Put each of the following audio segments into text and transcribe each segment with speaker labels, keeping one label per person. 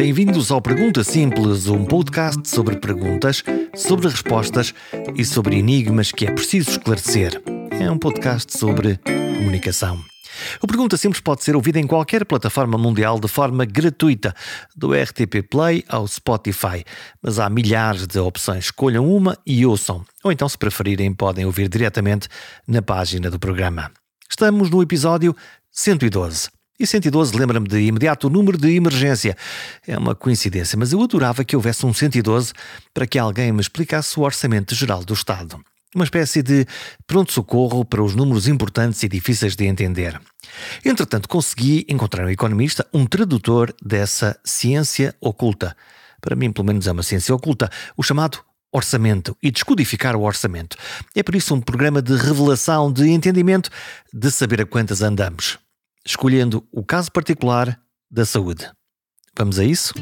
Speaker 1: Bem-vindos ao Pergunta Simples, um podcast sobre perguntas, sobre respostas e sobre enigmas que é preciso esclarecer. É um podcast sobre comunicação. O Pergunta Simples pode ser ouvido em qualquer plataforma mundial de forma gratuita, do RTP Play ao Spotify, mas há milhares de opções. Escolham uma e ouçam. Ou então, se preferirem, podem ouvir diretamente na página do programa. Estamos no episódio 112. E 112 lembra-me de imediato o número de emergência. É uma coincidência, mas eu adorava que houvesse um 112 para que alguém me explicasse o orçamento geral do Estado. Uma espécie de pronto-socorro para os números importantes e difíceis de entender. Entretanto, consegui encontrar um economista, um tradutor dessa ciência oculta. Para mim, pelo menos, é uma ciência oculta, o chamado orçamento e descodificar o orçamento. É por isso um programa de revelação, de entendimento, de saber a quantas andamos escolhendo o caso particular da saúde. Vamos a isso?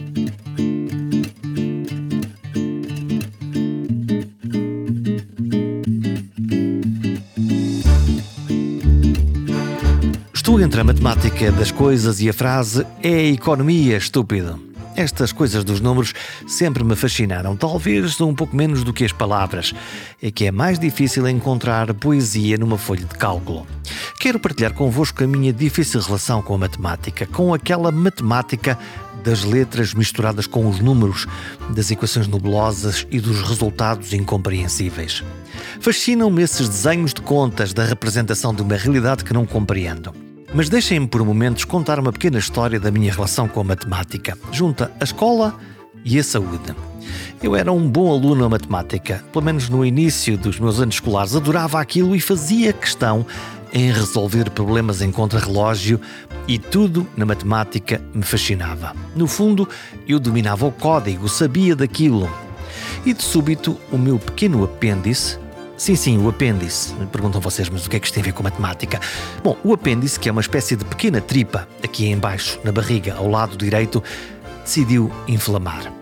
Speaker 1: Estou entre a matemática das coisas e a frase é a economia, estúpido. Estas coisas dos números sempre me fascinaram, talvez um pouco menos do que as palavras. É que é mais difícil encontrar poesia numa folha de cálculo. Quero partilhar convosco a minha difícil relação com a matemática, com aquela matemática das letras misturadas com os números, das equações nebulosas e dos resultados incompreensíveis. Fascinam-me esses desenhos de contas da representação de uma realidade que não compreendo. Mas deixem-me por momentos contar uma pequena história da minha relação com a matemática, junta a escola e a saúde. Eu era um bom aluno a matemática, pelo menos no início dos meus anos escolares, adorava aquilo e fazia questão em resolver problemas em contrarrelógio e tudo na matemática me fascinava. No fundo, eu dominava o código, sabia daquilo. E de súbito, o meu pequeno apêndice Sim, sim, o apêndice. Perguntam vocês, mas o que é que isto tem a ver com matemática? Bom, o apêndice, que é uma espécie de pequena tripa aqui embaixo, na barriga, ao lado direito, decidiu inflamar.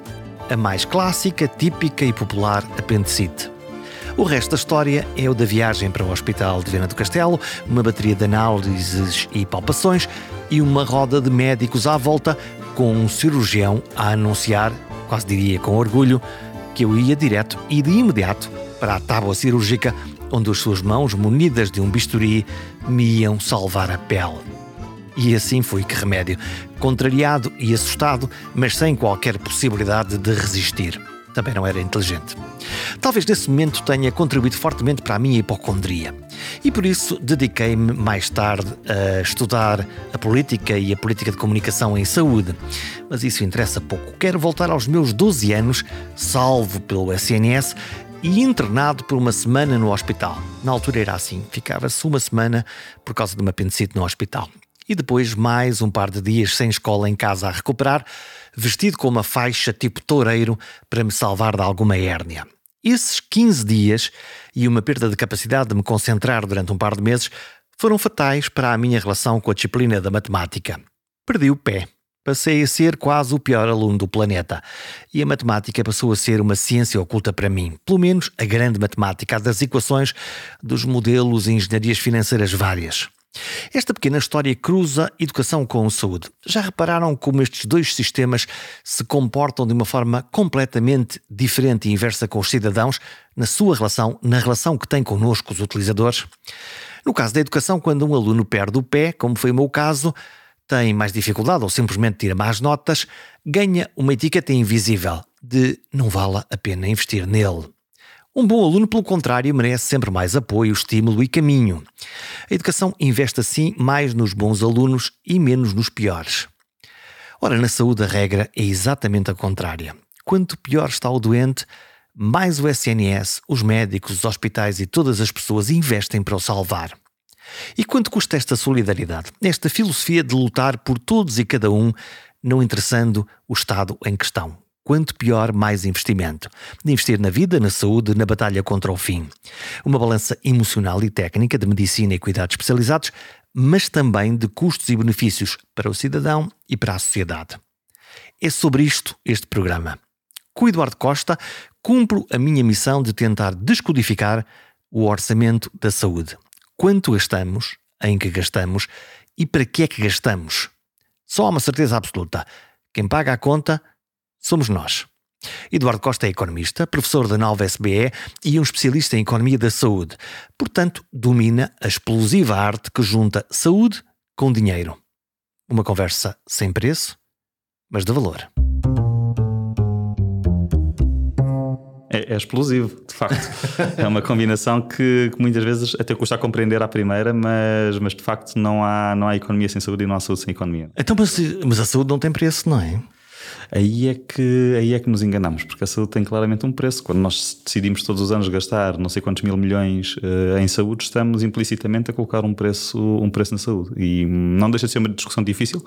Speaker 1: A mais clássica, típica e popular apendicite. O resto da história é o da viagem para o Hospital de Viana do Castelo, uma bateria de análises e palpações e uma roda de médicos à volta, com um cirurgião a anunciar, quase diria com orgulho, que eu ia direto e de imediato para a tábua cirúrgica, onde as suas mãos, munidas de um bisturi, me iam salvar a pele. E assim foi que remédio, contrariado e assustado, mas sem qualquer possibilidade de resistir. Também não era inteligente. Talvez nesse momento tenha contribuído fortemente para a minha hipocondria. E por isso dediquei-me mais tarde a estudar a política e a política de comunicação em saúde. Mas isso interessa pouco. Quero voltar aos meus 12 anos, salvo pelo SNS, e internado por uma semana no hospital. Na altura era assim, ficava-se uma semana por causa de uma apendicite no hospital. E depois mais um par de dias sem escola em casa a recuperar, vestido com uma faixa tipo toureiro para me salvar de alguma hérnia. Esses 15 dias e uma perda de capacidade de me concentrar durante um par de meses foram fatais para a minha relação com a disciplina da matemática. Perdi o pé passei a ser quase o pior aluno do planeta. E a matemática passou a ser uma ciência oculta para mim. Pelo menos a grande matemática, a das equações, dos modelos e engenharias financeiras várias. Esta pequena história cruza educação com saúde. Já repararam como estes dois sistemas se comportam de uma forma completamente diferente e inversa com os cidadãos na sua relação, na relação que têm connosco, os utilizadores? No caso da educação, quando um aluno perde o pé, como foi o meu caso, tem mais dificuldade ou simplesmente tira más notas, ganha uma etiqueta invisível de não vale a pena investir nele. Um bom aluno, pelo contrário, merece sempre mais apoio, estímulo e caminho. A educação investe assim mais nos bons alunos e menos nos piores. Ora, na saúde a regra é exatamente a contrária. Quanto pior está o doente, mais o SNS, os médicos, os hospitais e todas as pessoas investem para o salvar. E quanto custa esta solidariedade? Esta filosofia de lutar por todos e cada um, não interessando o Estado em questão. Quanto pior, mais investimento. De investir na vida, na saúde, na batalha contra o fim. Uma balança emocional e técnica de medicina e cuidados especializados, mas também de custos e benefícios para o cidadão e para a sociedade. É sobre isto este programa. Com Eduardo Costa, cumpro a minha missão de tentar descodificar o orçamento da saúde quanto gastamos, em que gastamos e para que é que gastamos. Só há uma certeza absoluta: quem paga a conta somos nós. Eduardo Costa é economista, professor da nova SBE e um especialista em economia da saúde. Portanto, domina a explosiva arte que junta saúde com dinheiro. Uma conversa sem preço, mas de valor.
Speaker 2: É, é, explosivo, de facto. é uma combinação que, que, muitas vezes até custa a compreender à primeira, mas, mas de facto não há, não há economia sem saúde e não há saúde sem economia.
Speaker 1: Então, mas, mas a saúde não tem preço, não é?
Speaker 2: Aí é que aí é que nos enganamos, porque a saúde tem claramente um preço. Quando nós decidimos todos os anos gastar não sei quantos mil milhões uh, em saúde, estamos implicitamente a colocar um preço, um preço na saúde. E não deixa de ser uma discussão difícil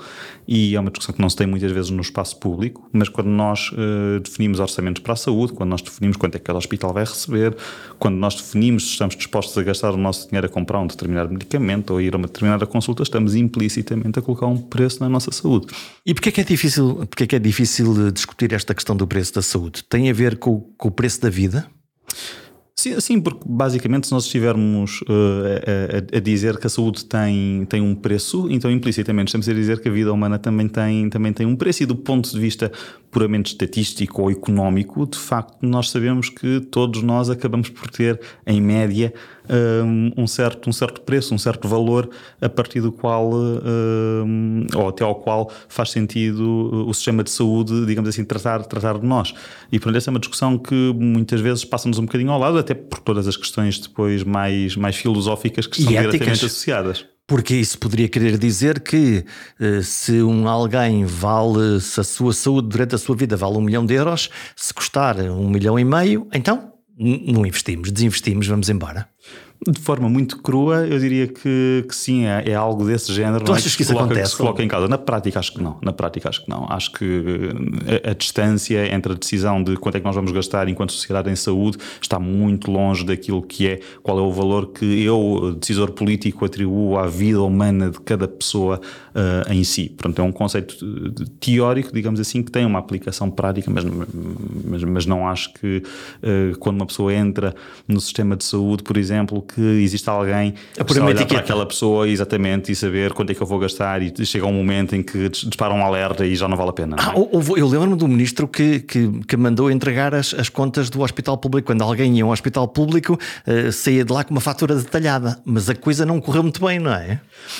Speaker 2: e é uma discussão que não se tem muitas vezes no espaço público, mas quando nós uh, definimos orçamentos para a saúde, quando nós definimos quanto é que cada hospital vai receber, quando nós definimos se estamos dispostos a gastar o nosso dinheiro a comprar um determinado medicamento ou a ir a uma determinada consulta, estamos implicitamente a colocar um preço na nossa saúde.
Speaker 1: E porquê é que é difícil, porquê é que é difícil difícil discutir esta questão do preço da saúde? Tem a ver com, com o preço da vida?
Speaker 2: Sim, sim, porque basicamente se nós estivermos uh, a, a, dizer que a saúde tem, tem um preço, então implicitamente estamos a dizer que a vida humana também tem, também tem um preço. E do ponto de vista puramente estatístico ou económico, de facto nós sabemos que todos nós acabamos por ter, em média, um, certo, um certo preço, um certo valor a partir do qual, um, ou até ao qual faz sentido o sistema de saúde, digamos assim, tratar, tratar de nós. E portanto essa é uma discussão que muitas vezes passa-nos um bocadinho ao lado, até por todas as questões depois mais, mais filosóficas que estão diretamente associadas.
Speaker 1: Porque isso poderia querer dizer que eh, se um alguém vale, se a sua saúde durante a sua vida vale um milhão de euros, se custar um milhão e meio, então não investimos, desinvestimos, vamos embora.
Speaker 2: De forma muito crua, eu diria que, que sim, é, é algo desse género.
Speaker 1: Tu é? achas que, que isso coloca, acontece?
Speaker 2: Que se coloca em causa. Na prática, acho que não. Na prática, acho que não. Acho que a, eh, a, distância entre a decisão de quanto é que nós vamos gastar enquanto sociedade em saúde está muito longe daquilo que é, qual é o valor que eu, decisor político, atribuo à vida humana de cada pessoa uh, em si. Portanto, é um conceito teórico, digamos assim, que tem uma aplicação prática, mas, mas, mas não acho que uh, quando uma pessoa entra no sistema de saúde, por exemplo, que existe alguém
Speaker 1: a olhar para
Speaker 2: aquela pessoa exatamente e saber quanto é que eu vou gastar e chega um momento em que dispara um alerta e já não vale a pena.
Speaker 1: Ah, eu lembro-me do ministro que, que, que, mandou entregar as, as contas do hospital público. Quando alguém ia a um hospital público, uh, saía de lá com uma fatura detalhada. Mas a coisa não correu muito bem, não é?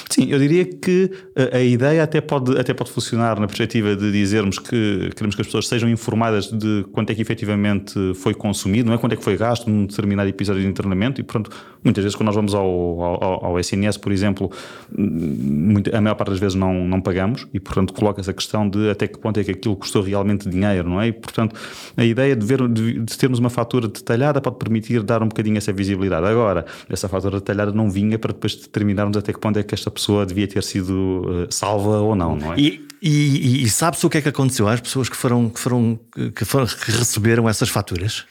Speaker 2: Sim, eu diria que a, ideia até pode, até pode funcionar na perspectiva de dizermos que queremos que as pessoas sejam informadas de quanto é que efetivamente foi consumido, não é quanto é que foi gasto num determinado episódio de internamento e, pronto, muitas vezes quando nós vamos ao, ao, ao SNS, por exemplo, a maior parte das vezes não, não pagamos e, portanto, coloca-se a questão de até que ponto é que aquilo custou realmente dinheiro, não é? E, portanto, a ideia de, ver, de, de termos uma fatura detalhada pode permitir dar um bocadinho essa visibilidade. Agora, essa fatura detalhada não vinha para depois determinarmos até que ponto é que esta pessoa devia ter sido uh, salva ou não, não é?
Speaker 1: E, e, e sabe-se o que é que aconteceu às pessoas que foram, que foram, que foram que receberam essas faturas?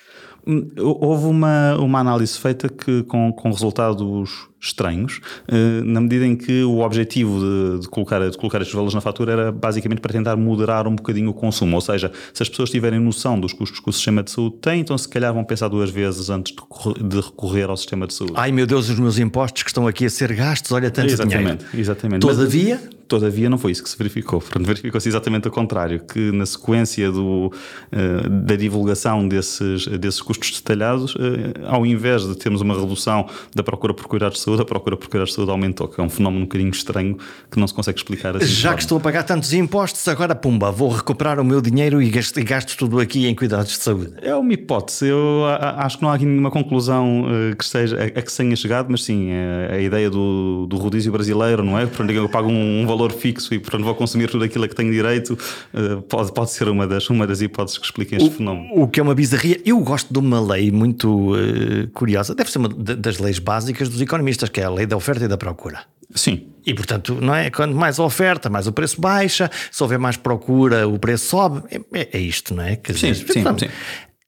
Speaker 2: Hum, houve uma, uma análise feita que, com, com resultados estranhos, eh, na medida em que o objetivo de, de, colocar, de colocar estes valores na fatura era basicamente para tentar moderar um bocadinho o consumo. Ou seja, se as pessoas tiverem noção dos custos que o sistema de saúde tem, então se calhar vão pensar duas vezes antes de recorrer ao sistema de saúde.
Speaker 1: Ai meu Deus, os meus impostos que estão aqui a ser gastos, olha tanto
Speaker 2: exatamente,
Speaker 1: dinheiro.
Speaker 2: Exatamente.
Speaker 1: Todavia,
Speaker 2: Todavia, não foi isso que se verificou. verificou-se exatamente o contrário, que na sequência do, uh, da divulgação desses, desses custos detalhados, uh, ao invés de termos uma redução da procura por cuidados de saúde, a procura por cuidados de saúde aumentou, que é um fenómeno um bocadinho estranho que não se consegue explicar assim.
Speaker 1: Já que estou a pagar tantos impostos, agora pumba, vou recuperar o meu dinheiro e gasto, gasto tudo aqui em cuidados de saúde.
Speaker 2: É uma hipótese. Eu acho que não há aqui nenhuma conclusão uh, que esteja, a, que se tenha chegado, mas sim, é a ideia do, do rodízio brasileiro, não é? Portanto, eu pago um, um valor fixo e portanto vou consumir tudo aquilo a que tenho direito, uh, pode, pode ser uma das, uma das hipóteses que expliquem este o, fenómeno.
Speaker 1: O que é uma bizarria. Eu gosto de uma lei muito uh, curiosa, deve ser uma das leis básicas dos economistas, que é a lei da oferta e da procura.
Speaker 2: Sim.
Speaker 1: E portanto, não é? Quanto mais oferta, mais o preço baixa, se houver mais procura, o preço sobe. É, é isto, não é?
Speaker 2: Quer sim, dizer, sim, sim.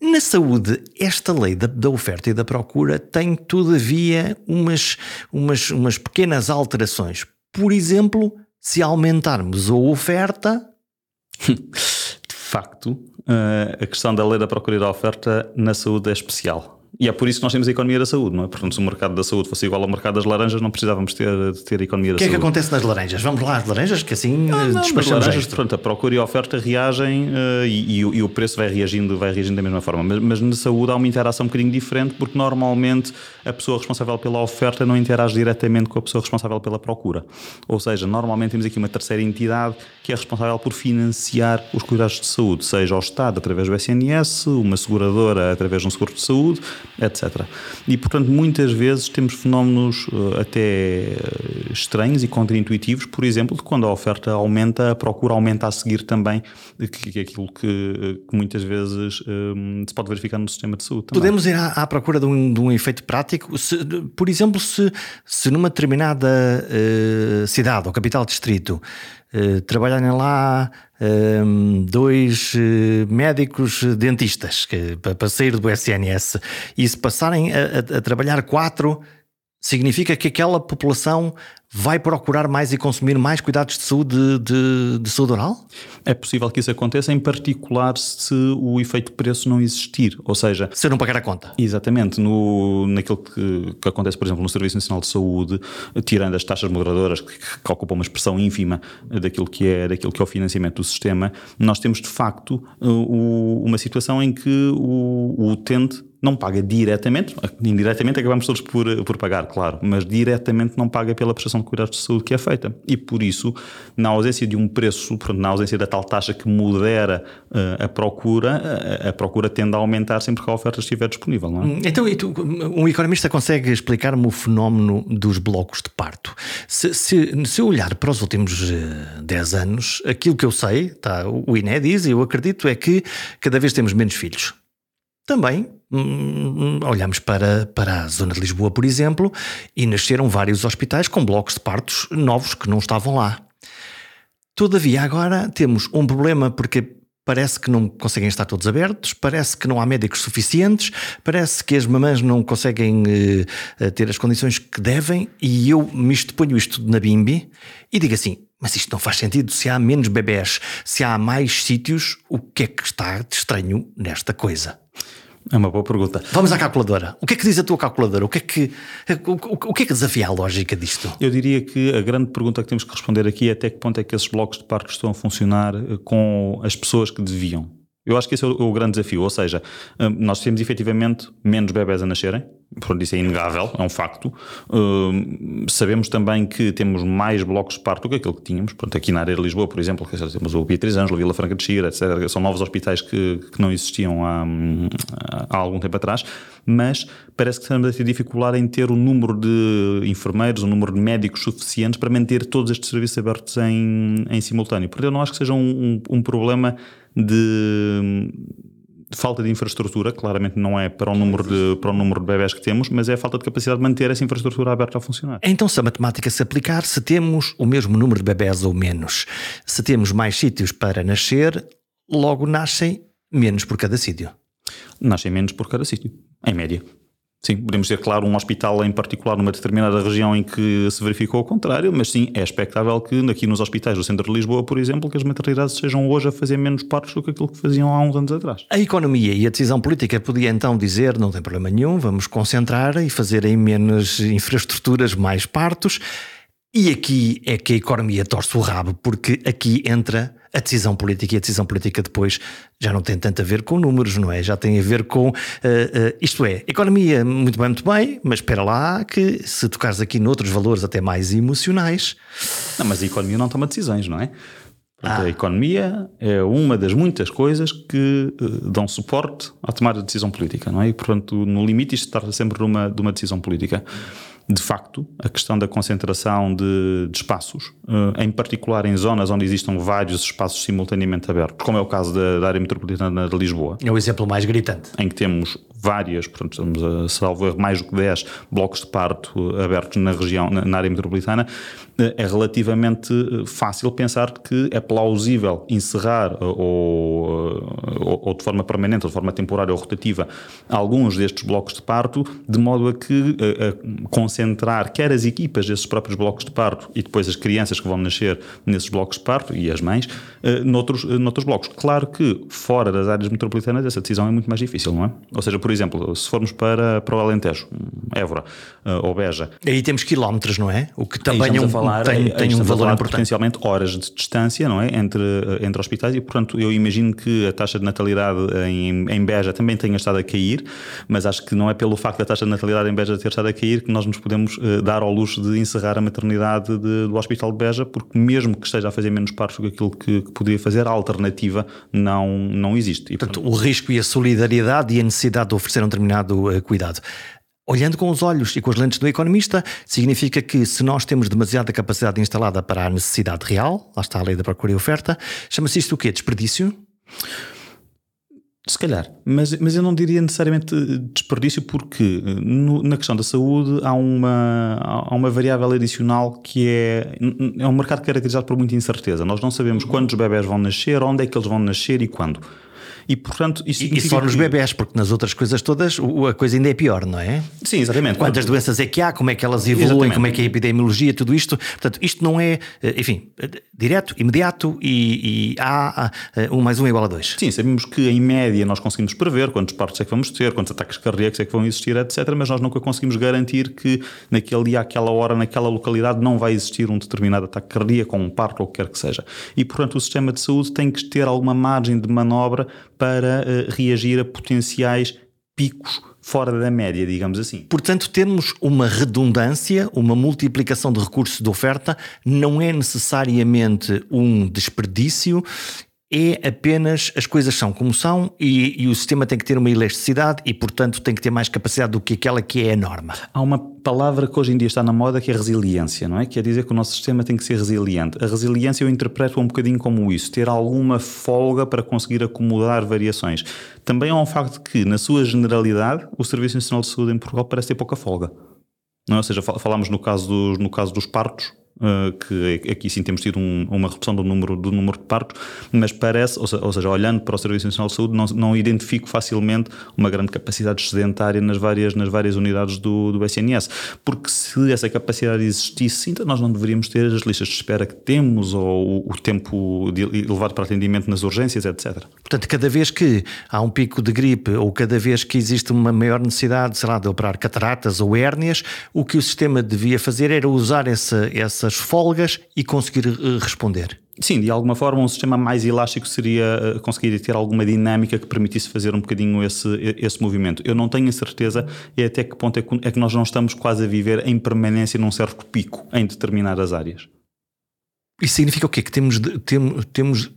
Speaker 1: Na saúde, esta lei da, da, oferta e da procura tem, todavia, umas, umas, umas pequenas alterações. Por exemplo, se aumentarmos a oferta.
Speaker 2: De facto, eh, a questão da lei da procura e da oferta na saúde é especial. E é por isso que nós temos a economia da saúde, não é? Portanto, se o mercado da saúde fosse igual ao mercado das laranjas, não precisávamos ter, ter a economia da saúde. O
Speaker 1: que é que acontece nas laranjas? Vamos lá às laranjas, que assim
Speaker 2: não, não, despachamos laranjas, Portanto, a procura e a oferta reagem uh, e, e, e, o preço vai reagindo, vai reagindo da mesma forma. Mas, mas na saúde há uma interação um bocadinho diferente, porque normalmente a pessoa responsável pela oferta não interage diretamente com a pessoa responsável pela procura. Ou seja, normalmente temos aqui uma terceira entidade que é responsável por financiar os cuidados de saúde, seja o Estado através do SNS, uma seguradora através de um seguro de saúde, etc. E, portanto, muitas vezes temos fenómenos uh, até eh, estranhos e contraintuitivos, por exemplo, de quando a oferta aumenta, a procura aumenta a seguir também, que, é aquilo que, que muitas vezes um, se pode verificar no sistema de saúde.
Speaker 1: Também. Podemos ir à, à procura de um, de um, efeito prático? Se, por exemplo, se, se numa determinada uh, cidade ou capital distrito uh, trabalharem lá um, dois uh, médicos dentistas que, para, para sair do SNS e se passarem a, a, a trabalhar quatro significa que aquela população vai procurar mais e consumir mais cuidados de saúde de, de, saúde oral?
Speaker 2: É possível que isso aconteça, em particular se o efeito preço não existir, ou seja...
Speaker 1: Se não pagar a conta.
Speaker 2: Exatamente. No, naquilo que, que acontece, por exemplo, no Serviço Nacional de Saúde, tirando as taxas moderadoras, que, que ocupam uma expressão ínfima daquilo que, é, daquilo que é o financiamento do sistema, nós temos de facto uma situação em que o, o utente não paga diretamente, indiretamente acabamos todos por, por pagar, claro, mas diretamente não paga pela prestação de cuidados de saúde que é feita. E por isso, na ausência de um preço, na ausência da tal taxa que modera uh, a procura, a, a, procura tende a aumentar sempre que a oferta estiver disponível. Não é?
Speaker 1: Hum, então, tu, um economista consegue explicar-me o fenómeno dos blocos de parto? Se, se, se eu olhar para os últimos uh, eh, 10 anos, aquilo que eu sei, tá, o INE diz e eu acredito, é que cada vez temos menos filhos. Também hum, olhamos para, para a zona de Lisboa, por exemplo, e nasceram vários hospitais com blocos de partos novos que não estavam lá. Todavia, agora temos um problema porque parece que não conseguem estar todos abertos, parece que não há médicos suficientes, parece que as mamães não conseguem uh, ter as condições que devem, e eu me ponho isto na bimbi e digo assim: mas isto não faz sentido. Se há menos bebés, se há mais sítios, o que é que está de estranho nesta coisa?
Speaker 2: É uma boa pergunta.
Speaker 1: Vamos à calculadora. O que é que diz a tua calculadora? O que é que, o, o, o que, é que desafia a lógica disto?
Speaker 2: Eu diria que a grande pergunta que temos que responder aqui é até que ponto é que esses blocos de parques estão a funcionar eh, com as pessoas que deviam. Eu acho que esse é o, o grande desafio, ou seja, hum, nós temos efetivamente menos bebés a nascerem, Portanto, isso é inegável, é um facto. Uh, sabemos também que temos mais blocos de parto do que aquilo que tínhamos. Portanto, aqui na área de Lisboa, por exemplo, temos o Beatriz Ângelo, Vila Franca de Xira, etc. São novos hospitais que, que não existiam há, há, algum tempo atrás, mas parece que estamos a ter dificuldade em ter o número de enfermeiros, o número de médicos suficientes para manter todos estes serviços abertos em, em simultâneo. Portanto, eu não acho que seja um, um, um problema de falta de infraestrutura, claramente não é para o, número de, para o número de bebés que temos, mas é a falta de capacidade de manter essa infraestrutura aberta a funcionar.
Speaker 1: Então, se a matemática se aplicar, se temos o mesmo número de bebés ou menos, se temos mais sítios para nascer, logo nascem menos por cada sítio.
Speaker 2: Nascem menos por cada sítio, em média. Sim, podemos ter, claro, um hospital em particular numa determinada região em que se verificou o contrário, mas sim, é expectável que aqui nos hospitais do centro de Lisboa, por exemplo, que as maternidades sejam hoje a fazer menos partos do que aquilo que faziam há uns anos atrás.
Speaker 1: A economia e a decisão política podia então dizer, não tem problema nenhum, vamos concentrar e fazer em menos infraestruturas mais partos. E aqui é que a economia torce o rabo, porque aqui entra a decisão política e a decisão política depois já não tem tanto a ver com números, não é? Já tem a ver com. Uh, uh, isto é, economia, muito bem, muito bem, mas espera lá que se tocares aqui noutros valores até mais emocionais.
Speaker 2: Não, mas a economia não toma decisões, não é? Ah. A economia é uma das muitas coisas que uh, dão suporte à tomada de decisão política, não é? E, portanto, no limite, isto trata sempre de uma, de uma decisão política de facto, a questão da concentração de, de espaços, uh, em particular em zonas onde existam vários espaços simultaneamente abertos, como é o caso da, da área metropolitana de Lisboa.
Speaker 1: É o exemplo mais gritante.
Speaker 2: Em que temos várias, portanto, estamos a salvo mais do que 10 blocos de parto abertos na região, na, área metropolitana, é relativamente eh, fácil pensar que é plausível encerrar eh, ou, ou, de forma permanente, ou de forma temporária ou rotativa, alguns destes blocos de parto, de modo a que a concentrar quer as equipas desses próprios blocos de parto e depois as crianças que vão nascer nesses blocos de parto e as mães, noutros, noutros blocos. Claro que fora das áreas metropolitanas essa decisão é muito mais difícil, não é? Ou seja, por Por exemplo, se formos para, para o Alentejo, Évora uh, ou Beja.
Speaker 1: Aí temos quilómetros, não é? O que também é um, falar, tem, tem um valor importante.
Speaker 2: Potencialmente horas de distância, não é? Entre, entre hospitais e, portanto, eu imagino que a taxa de natalidade em, em Beja também tenha estado a cair, mas acho que não é pelo facto da taxa de natalidade em Beja ter estado a cair que nós nos podemos uh, dar ao luxo de encerrar a maternidade de, do Hospital de Beja, porque mesmo que esteja a fazer menos partos do que aquilo que, que poderia fazer, a alternativa não, não existe.
Speaker 1: E, portanto, portanto, o risco e a solidariedade e a necessidade de oferecer um determinado uh, cuidado. Olhando com os olhos e com as lentes do economista, significa que se nós temos demasiada capacidade instalada para a necessidade real, lá está a lei da procura e oferta, chama-se isto o quê? Desperdício?
Speaker 2: Se calhar, mas, mas eu não diria necessariamente desperdício, porque eh, no, na questão da saúde há uma, há uma variável adicional que é. É um mercado caracterizado por muita incerteza. Nós não sabemos quantos bebés vão nascer, onde é que eles vão nascer e quando.
Speaker 1: E, portanto, isso e, e só nos bebés, porque nas outras coisas todas a coisa ainda é pior, não é?
Speaker 2: Sim, exatamente.
Speaker 1: Quantas doenças é que há, como é que elas evoluem, exatamente. como é que é a epidemiologia, tudo isto. Portanto, isto não é, eh, enfim, direto, imediato e, e há eh, um mais um é igual a dois.
Speaker 2: Sim, sabemos que em média nós conseguimos prever quantos partos é que vamos ter, quantos ataques cardíacos é que vão existir, etc. Mas nós nunca conseguimos garantir que naquele dia, àquela hora, naquela localidade não vai existir um determinado ataque cardíaco ou um parto ou o que quer que seja. E, portanto, o sistema de saúde tem que ter alguma margem de manobra para uh, reagir a potenciais picos fora da média, digamos assim.
Speaker 1: Portanto, termos uma redundância, uma multiplicação de recursos de oferta, não é necessariamente um desperdício é apenas as coisas são como são e, e, o sistema tem que ter uma elasticidade e, portanto, tem que ter mais capacidade do que aquela que é a norma.
Speaker 2: Há uma palavra que hoje em dia está na moda que é resiliência, não é? Quer dizer que o nosso sistema tem que ser resiliente. A resiliência eu interpreto um bocadinho como isso, ter alguma folga para conseguir acomodar variações. Também há um facto que, na sua generalidade, o Serviço Nacional de Saúde em Portugal parece ter pouca folga. Não é? Ou seja, falámos no caso dos, no caso dos partos, que aqui sim temos tido um, uma redução do número, do número de partos, mas parece, ou, ou seja, olhando para o Serviço Nacional de Saúde, não, não, identifico facilmente uma grande capacidade excedentária nas várias, nas várias unidades do, do SNS, porque se essa capacidade existisse, então nós não deveríamos ter as listas de espera que temos ou o, o tempo elevado para atendimento nas urgências, etc.
Speaker 1: Portanto, cada vez que há um pico de gripe ou cada vez que existe uma maior necessidade, sei lá, de operar cataratas ou hérnias, o que o sistema devia fazer era usar essa, essa as folgas e conseguir eh, responder.
Speaker 2: Sim, de alguma forma um sistema mais elástico seria eh, conseguir ter alguma dinâmica que permitisse fazer um bocadinho esse, esse movimento. Eu não tenho a certeza e até que ponto é que, é que nós não estamos quase a viver em permanência num certo pico em determinadas áreas.
Speaker 1: Isso significa o quê? Que temos, de, tem, temos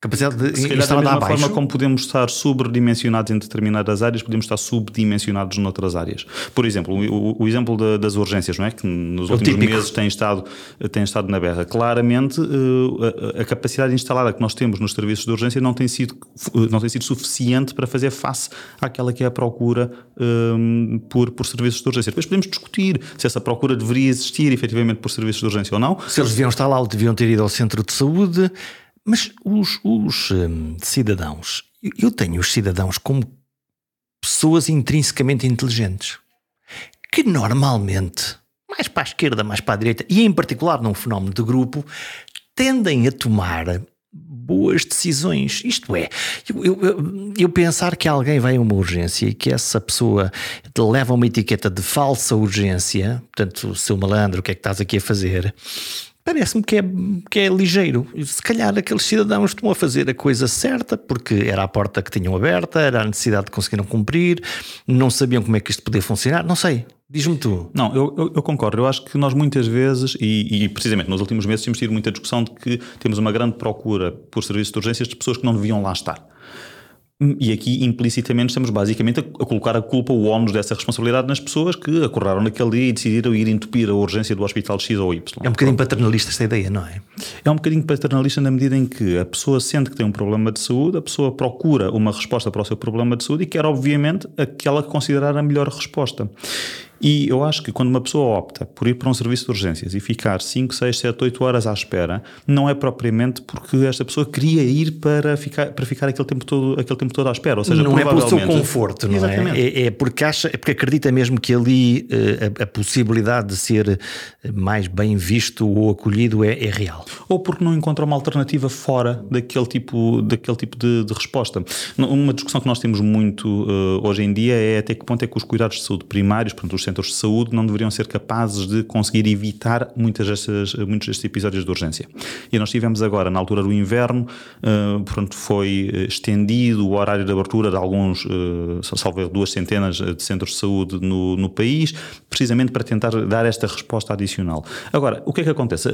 Speaker 1: Capacidade de
Speaker 2: Se calhar, da mesma abaixo. forma como podemos estar sobredimensionados em determinadas áreas, podemos estar subdimensionados noutras áreas. Por exemplo, o, o exemplo das urgências, não é? Que nos últimos típico. meses tem estado, tem estado na berra. Claramente, eh, a, a, capacidade instalada que nós temos nos serviços de urgência não tem sido, não tem sido suficiente para fazer face àquela que é a procura um, ehm, por, por serviços de urgência. Depois podemos discutir se essa procura deveria existir efetivamente por serviços de urgência ou não.
Speaker 1: Se eles deviam estar lá ou deviam ter ido ao centro de saúde mas os, os hum, cidadãos, eu tenho os cidadãos como pessoas intrinsecamente inteligentes, que normalmente, mais para a esquerda, mais para a direita, e em particular num fenómeno de grupo, tendem a tomar boas decisões. Isto é, eu, eu, eu, pensar que alguém vai a uma urgência e que essa pessoa leva uma etiqueta de falsa urgência, portanto, seu malandro, o que é que estás aqui a fazer? Parece-me que é, que é ligeiro. Se calhar aqueles cidadãos estão a fazer a coisa certa, porque era a porta que tinham aberta, era a necessidade que conseguiram cumprir, não sabiam como é que isto podia funcionar, não sei. Diz-me tu.
Speaker 2: Não, eu, eu, eu, concordo. Eu acho que nós muitas vezes, e, e, precisamente nos últimos meses, temos tido muita discussão de que temos uma grande procura por serviços de urgências de pessoas que não deviam lá estar. E aqui implicitamente estamos basicamente a, a, colocar a culpa, o ónus dessa responsabilidade nas pessoas que acordaram naquele dia e decidiram ir entupir a urgência do hospital X ou Y.
Speaker 1: É um bocadinho paternalista esta ideia, não é?
Speaker 2: É um bocadinho paternalista na medida em que a pessoa sente que tem um problema de saúde, a pessoa procura uma resposta para o seu problema de saúde e quer, obviamente, aquela que considerar a melhor resposta. E eu acho que quando uma pessoa opta por ir para um serviço de urgências e ficar 5, 6, 7, 8 horas à espera, não é propriamente porque esta pessoa queria ir para ficar, para ficar aquele, tempo todo, aquele tempo todo à espera. Ou seja,
Speaker 1: não é pelo seu conforto, não é? é? É, porque acha, é porque acredita mesmo que ali uh, a, a, possibilidade de ser mais bem visto ou acolhido é, é, real.
Speaker 2: Ou porque não encontra uma alternativa fora daquele tipo, daquele tipo de, de resposta. Uma discussão que nós temos muito uh, hoje em dia é até que ponto é que os cuidados de saúde primários, portanto, os centros de saúde não deveriam ser capazes de conseguir evitar muitas destas, muitos destes episódios de urgência. E nós tivemos agora, na altura do inverno, uh, portanto, foi eh, estendido o horário de abertura de alguns, uh, salvo duas centenas de centros de saúde no, no país, precisamente para tentar dar esta resposta adicional. Agora, o que é que acontece?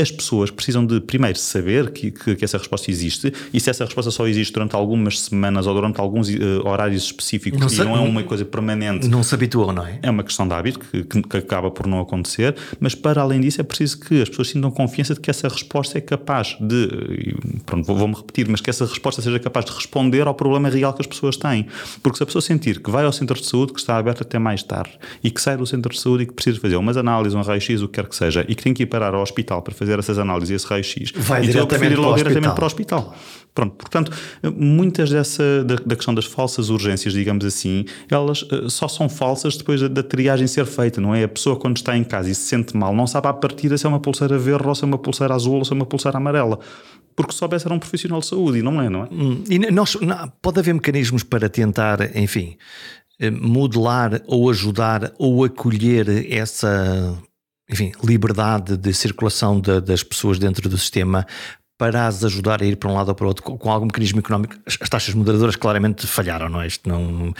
Speaker 2: As pessoas precisam de, primeiro, saber que, que, que essa resposta existe e se essa resposta só existe durante algumas semanas ou durante alguns uh, horários específicos não e não é uma coisa permanente.
Speaker 1: Não se habituam, não é?
Speaker 2: É uma questão de hábito que, que, acaba por não acontecer, mas para além disso é preciso que as pessoas sintam confiança de que essa resposta é capaz de, pronto, vou-me repetir, mas que essa resposta seja capaz de responder ao problema real que as pessoas têm. Porque se a pessoa sentir que vai ao centro de saúde, que está aberto até mais tarde, e que sai do centro de saúde e que precisa fazer umas análises, um raio-x, o que quer que seja, e que tem que ir parar ao hospital para fazer essas análises e esse raio-x,
Speaker 1: vai então diretamente, para, diretamente
Speaker 2: para o hospital. Pronto, portanto, muitas dessa da, da, questão das falsas urgências, digamos assim, elas uh, só são falsas depois da, da, triagem ser feita, não é? A pessoa quando está em casa e se sente mal, não sabe à partida se é uma pulseira verde ou se é uma pulseira azul ou se é uma pulseira amarela. Porque soubesse era um profissional de saúde e não é, não é?
Speaker 1: Hum, e nós, não, pode haver mecanismos para tentar, enfim, eh, modelar ou ajudar ou acolher essa enfim, liberdade de circulação de, das pessoas dentro do sistema para as ajudar a ir para um lado ou para o outro com, algum mecanismo económico. As taxas moderadoras claramente falharam, não é? Isto não.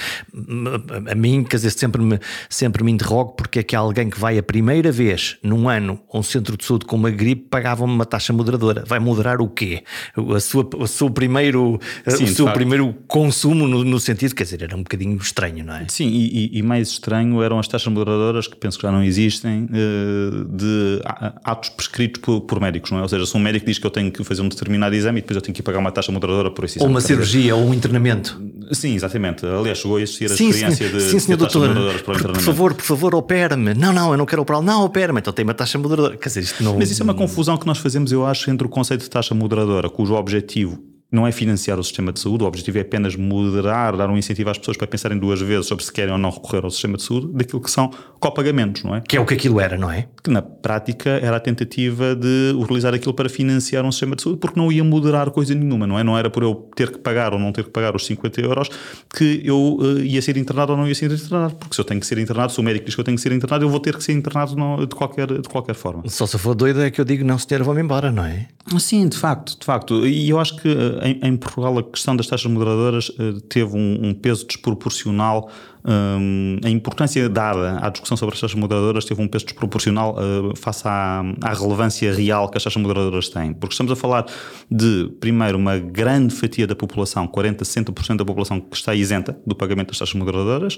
Speaker 1: A mim, quer dizer, sempre me, sempre me interrogo porque é que alguém que vai a primeira vez num ano a um centro de saúde com uma gripe pagava uma taxa moderadora. Vai moderar o quê? A sua, o seu primeiro, Sim, o seu primeiro consumo no, no, sentido, quer dizer, era um bocadinho estranho, não é?
Speaker 2: Sim, e, e mais estranho eram as taxas moderadoras que penso que já não existem eh, de atos prescritos por, por médicos, não é? Ou seja, se um médico diz que eu tenho que fazer um determinado exame e depois eu tenho que ir pagar uma taxa moderadora por esse exame.
Speaker 1: Ou uma cirurgia, ou um internamento.
Speaker 2: Sim, exatamente. Aliás, chegou a existir a sim, experiência de, sim, senhor
Speaker 1: doutor, por, por, favor, por favor, opera-me. Não, não, eu não quero operar. Não, opera-me. Então tem uma taxa moderadora. Quer dizer, isto não...
Speaker 2: Mas isso é uma confusão que nós fazemos, eu acho, entre o conceito de taxa moderadora, cujo objetivo não é financiar o sistema de saúde, o objetivo é apenas moderar, dar um incentivo às pessoas para pensarem duas vezes sobre se querem ou não recorrer ao sistema de saúde, daquilo que são copagamentos, não é?
Speaker 1: Que é o que aquilo era, não é?
Speaker 2: Que na prática era a tentativa de utilizar aquilo para financiar um sistema de saúde, porque não ia moderar coisa nenhuma, não é? Não era por eu ter que pagar ou não ter que pagar os 50 euros que eu uh, ia ser internado ou não ia ser internado, porque se eu tenho que ser internado, se o médico diz que eu tenho que ser internado, eu vou ter que ser internado de, qualquer, de qualquer forma.
Speaker 1: Só se for doido é que eu digo, não, senhor, vou-me embora, não é?
Speaker 2: Sim, de facto, de facto. E eu acho que uh, em, em Portugal a questão das taxas moderadoras uh, teve um, um, peso desproporcional. Um, a importância dada à discussão sobre as taxas moderadoras teve um peso desproporcional uh, face à, à, relevância real que as taxas moderadoras têm. Porque estamos a falar de, primeiro, uma grande fatia da população, 40, 60% da população que está isenta do pagamento das taxas moderadoras.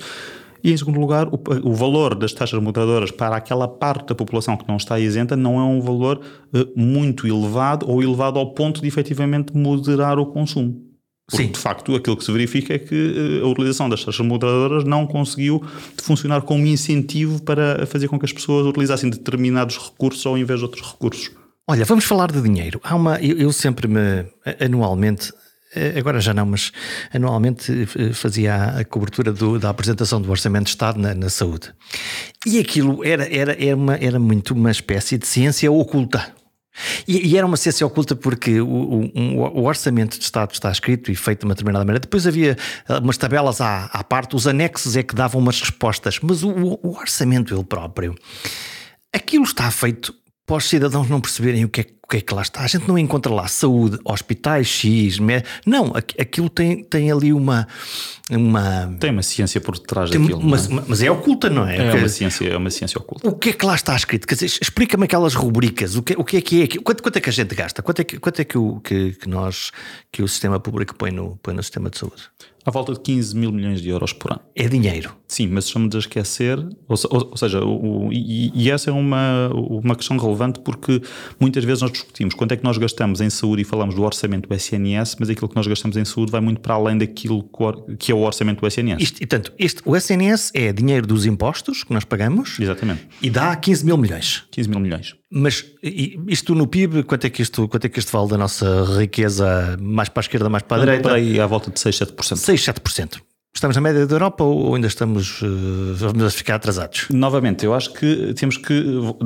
Speaker 2: E, em segundo lugar, o, o, valor das taxas moderadoras para aquela parte da população que não está isenta não é um valor uh, muito elevado ou elevado ao ponto de efetivamente moderar o consumo. Porque, Sim. de facto, aquilo que se verifica é que eh, a utilização das taxas moderadoras não conseguiu funcionar como incentivo para fazer com que as pessoas utilizassem determinados recursos ao invés de outros recursos.
Speaker 1: Olha, vamos falar de dinheiro. Há uma, eu, eu sempre me, anualmente, eh, agora já não, mas anualmente eh, fazia a cobertura do, da apresentação do Orçamento de Estado na, na saúde. E aquilo era, era, era, uma, era muito uma espécie de ciência oculta. E, e, era uma ciência oculta porque o, o, o, orçamento de Estado está escrito e feito de uma determinada maneira. Depois havia eh, umas tabelas à, à parte, os anexos é que davam umas respostas, mas o, o orçamento ele próprio, aquilo está feito para os cidadãos não perceberem o que, é, o que é que lá está. A gente não encontra lá saúde, hospitais X, não, aquilo tem, tem ali uma, uma.
Speaker 2: Tem uma ciência por detrás daquilo.
Speaker 1: Uma, é? Mas é oculta, não é?
Speaker 2: É Porque, uma, ciência, é uma ciência oculta.
Speaker 1: O que é que lá está escrito? Quer dizer, explica-me aquelas rubricas, o que, o que é que é? Quanto, quanto é que a gente gasta? Quanto é que, quanto é que, o, que, que nós, que o sistema público põe no, põe no sistema de saúde?
Speaker 2: À volta de 15 mil milhões de euros por ano.
Speaker 1: É dinheiro.
Speaker 2: Sim, mas estamos a esquecer, ou, ou, ou seja, o, o, e, e, essa é uma, uma questão relevante porque muitas vezes nós discutimos quanto é que nós gastamos em saúde e falamos do orçamento do SNS, mas aquilo que nós gastamos em saúde vai muito para além daquilo que é o orçamento do SNS.
Speaker 1: Isto, e, tanto, este, o SNS é dinheiro dos impostos que nós pagamos
Speaker 2: Exatamente.
Speaker 1: e dá 15 mil milhões.
Speaker 2: 15 mil milhões.
Speaker 1: Mas isto no PIB, quanto é que isto, quanto é que isto vale da nossa riqueza mais para a esquerda, mais para a direita?
Speaker 2: Para aí à volta de 6, 7%.
Speaker 1: 6, 7%. Estamos na média da Europa ou ainda estamos uh, vamos ficar atrasados?
Speaker 2: Novamente, eu acho que temos que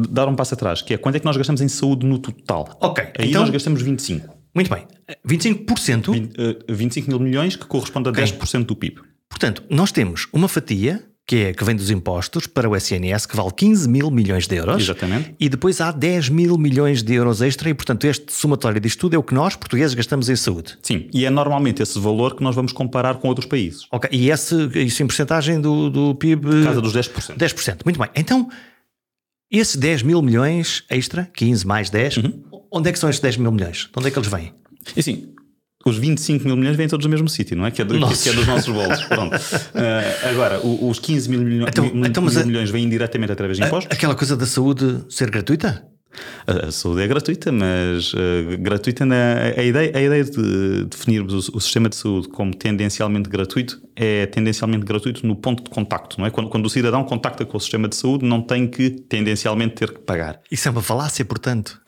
Speaker 2: dar um passo atrás, que é quanto é que nós gastamos em saúde no total.
Speaker 1: Ok.
Speaker 2: Aí então, nós gastamos 25.
Speaker 1: Muito bem. 25%?
Speaker 2: 20, uh, 25 mil milhões, que corresponde a okay. 10% do PIB.
Speaker 1: Portanto, nós temos uma fatia que, é, que vem dos impostos para o SNS, que vale 15 mil milhões de euros.
Speaker 2: Exatamente.
Speaker 1: E depois há 10 mil milhões de euros extra, e portanto este somatório disto tudo é o que nós, portugueses, gastamos em saúde.
Speaker 2: Sim, e é normalmente esse valor que nós vamos comparar com outros países.
Speaker 1: Ok, e esse, isso em porcentagem do, do PIB?
Speaker 2: Casa dos 10%.
Speaker 1: 10%, muito bem. Então, esses 10 mil milhões extra, 15 mais 10, uhum. onde é que são estes 10 mil milhões? De onde é que eles vêm?
Speaker 2: Assim, os 25 mil milhões vêm todos do mesmo sítio, não é? Que é, do, que é dos nossos bolsos. Pronto. Uh, agora, os 15 mil, milho, então, mil, então, mil a, milhões vêm diretamente através de impostos.
Speaker 1: Aquela coisa da saúde ser gratuita?
Speaker 2: A, a saúde é gratuita, mas uh, gratuita na, a, ideia, a ideia de definirmos o, o, sistema de saúde como tendencialmente gratuito é tendencialmente gratuito no ponto de contacto, não é? Quando, quando o cidadão contacta com o sistema de saúde, não tem que tendencialmente ter que pagar.
Speaker 1: Isso é uma falácia, portanto.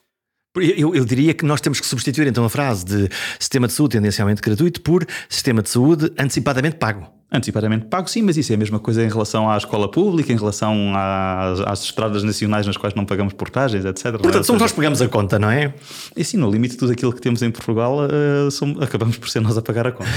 Speaker 1: Eu, eu, diria que nós temos que substituir então a frase de sistema de saúde tendencialmente gratuito por sistema de saúde antecipadamente pago.
Speaker 2: Antecipadamente pago, sim, mas isso é a mesma coisa em relação à escola pública, em relação às, às estradas nacionais nas quais não pagamos portagens, etc.
Speaker 1: Portanto, é? somos nós que pagamos a conta, não é?
Speaker 2: E sim, no limite de tudo aquilo que temos em Portugal, uh, somos, acabamos por ser nós a pagar a conta.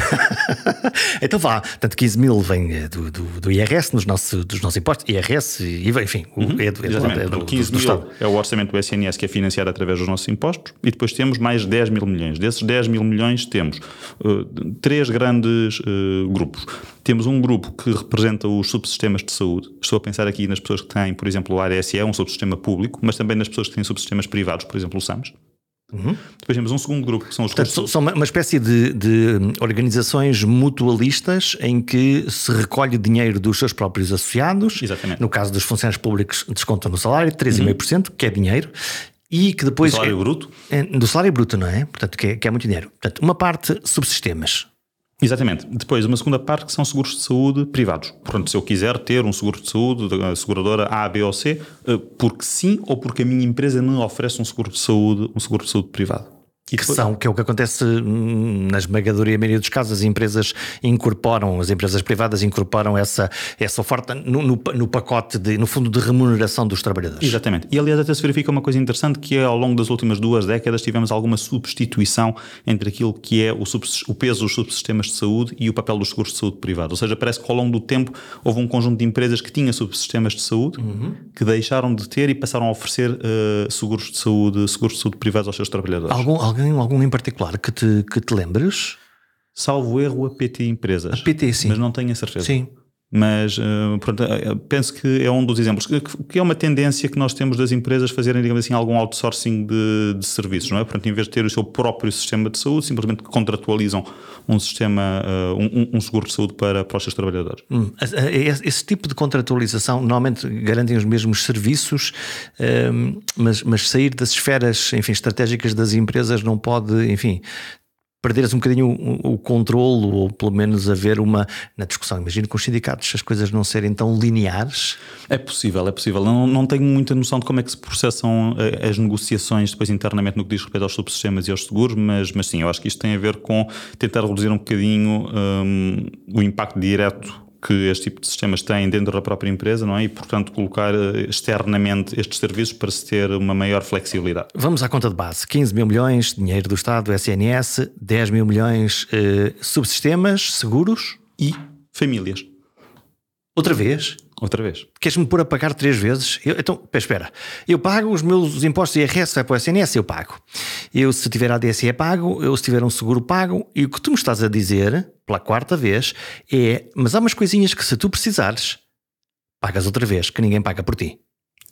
Speaker 1: então vá, portanto, 15 mil vem eh, do, do, do IRS, nos nosso, dos nossos impostos, IRS, e enfim,
Speaker 2: uhum, é, do, é, do, é do, 15 do, do mil é o orçamento do SNS que é financiado através dos nossos impostos, e depois temos mais 10 mil milhões. Desses 10 mil milhões temos uh, três grandes uh, grupos. Temos um grupo que representa os subsistemas de saúde. Estou a pensar aqui nas pessoas que têm, por exemplo, o ARSE, um subsistema público, mas também nas pessoas que têm subsistemas privados, por exemplo, o SAMS. Uhum. Depois temos um segundo grupo que são os
Speaker 1: Portanto, São uma espécie de, de, organizações mutualistas em que se recolhe dinheiro dos seus próprios associados.
Speaker 2: Exatamente.
Speaker 1: No caso dos funcionários públicos, descontam no salário, 3,5%, uhum. que é dinheiro. E que depois.
Speaker 2: Do salário
Speaker 1: é,
Speaker 2: bruto?
Speaker 1: É, do salário bruto, não é? Portanto, que é, que é muito dinheiro. Portanto, uma parte subsistemas,
Speaker 2: Exatamente. Depois, uma segunda parte que são seguros de saúde privados. Portanto, se eu quiser ter um seguro de saúde da seguradora A, B ou C, eh, porque sim ou porque a minha empresa me oferece um seguro de saúde, um seguro de saúde privado.
Speaker 1: Que são, que é o que acontece hum, na esmagadora maioria dos casos, as empresas incorporam, as empresas privadas incorporam essa, essa oferta no, no, no, pacote, de, no fundo de remuneração dos trabalhadores.
Speaker 2: Exatamente. E aliás até se verifica uma coisa interessante que é ao longo das últimas duas décadas tivemos alguma substituição entre aquilo que é o, o peso dos subsistemas de saúde e o papel dos seguros de saúde privados. Ou seja, parece que ao longo do tempo houve um conjunto de empresas que tinham subsistemas de saúde uhum. que deixaram de ter e passaram a oferecer uh, seguros de saúde, seguros de saúde privados aos seus trabalhadores.
Speaker 1: Algum, alguém, algum em particular que te, que te lembres?
Speaker 2: Salvo erro, a PT Empresas.
Speaker 1: A PT, sim.
Speaker 2: Mas não tenho a certeza.
Speaker 1: Sim.
Speaker 2: Mas uh, pronto, eh, penso que é um dos exemplos, que, é uma tendência que nós temos das empresas fazerem, digamos assim, algum outsourcing de, de, serviços, não é? Portanto, em vez de ter o seu próprio sistema de saúde, simplesmente contratualizam um sistema, um, um, seguro de saúde para, para os seus trabalhadores.
Speaker 1: Hum. Esse tipo de contratualização normalmente garantem os mesmos serviços, mas, mas sair das esferas, enfim, estratégicas das empresas não pode, enfim, perderes um bocadinho o, o controle, ou pelo menos haver uma. Na discussão, imagino com os sindicatos as coisas não serem tão lineares.
Speaker 2: É possível, é possível. Não, não tenho muita noção de como é que se processam eh, as negociações depois internamente no que diz respeito aos subsistemas e aos seguros, mas, mas sim, eu acho que isto tem a ver com tentar reduzir um bocadinho um, o impacto direto que este tipo de sistemas têm dentro da própria empresa, não é? E, portanto, colocar eh, externamente estes serviços para se ter uma maior flexibilidade.
Speaker 1: Vamos à conta de base: 15 mil milhões, dinheiro do Estado, SNS, 10 mil milhões, eh, subsistemas, seguros
Speaker 2: e famílias.
Speaker 1: Outra vez?
Speaker 2: Outra vez.
Speaker 1: Queres-me pôr a pagar três vezes? Eu, então, espera. Eu pago os meus impostos IRS, vai para o SNS, eu pago. Eu, se tiver ADSE, é pago. Eu, se tiver um seguro, pago. E o que tu me estás a dizer, pela quarta vez, é: mas há umas coisinhas que, se tu precisares, pagas outra vez, que ninguém paga por ti.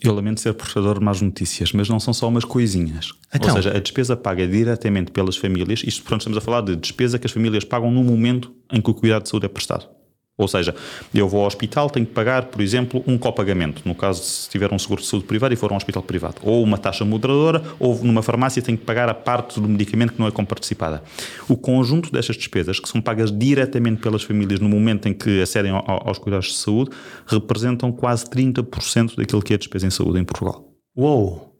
Speaker 2: Eu lamento ser portador de más notícias, mas não são só umas coisinhas. Então. Ou seja, a despesa paga diretamente pelas famílias, isto pronto, estamos a falar de despesa que as famílias pagam no momento em que o cuidado de saúde é prestado. Ou seja, eu vou ao hospital, tenho que pagar, por exemplo, um copagamento, no caso se tiver um seguro de saúde privado e for a um hospital privado, ou uma taxa moderadora, ou numa farmácia tenho que pagar a parte do medicamento que não é comparticipada. O conjunto destas despesas, que são pagas diretamente pelas famílias no momento em que acedem aos cuidados de saúde, representam quase 30% daquilo que é despesa em saúde em Portugal.
Speaker 1: Uou!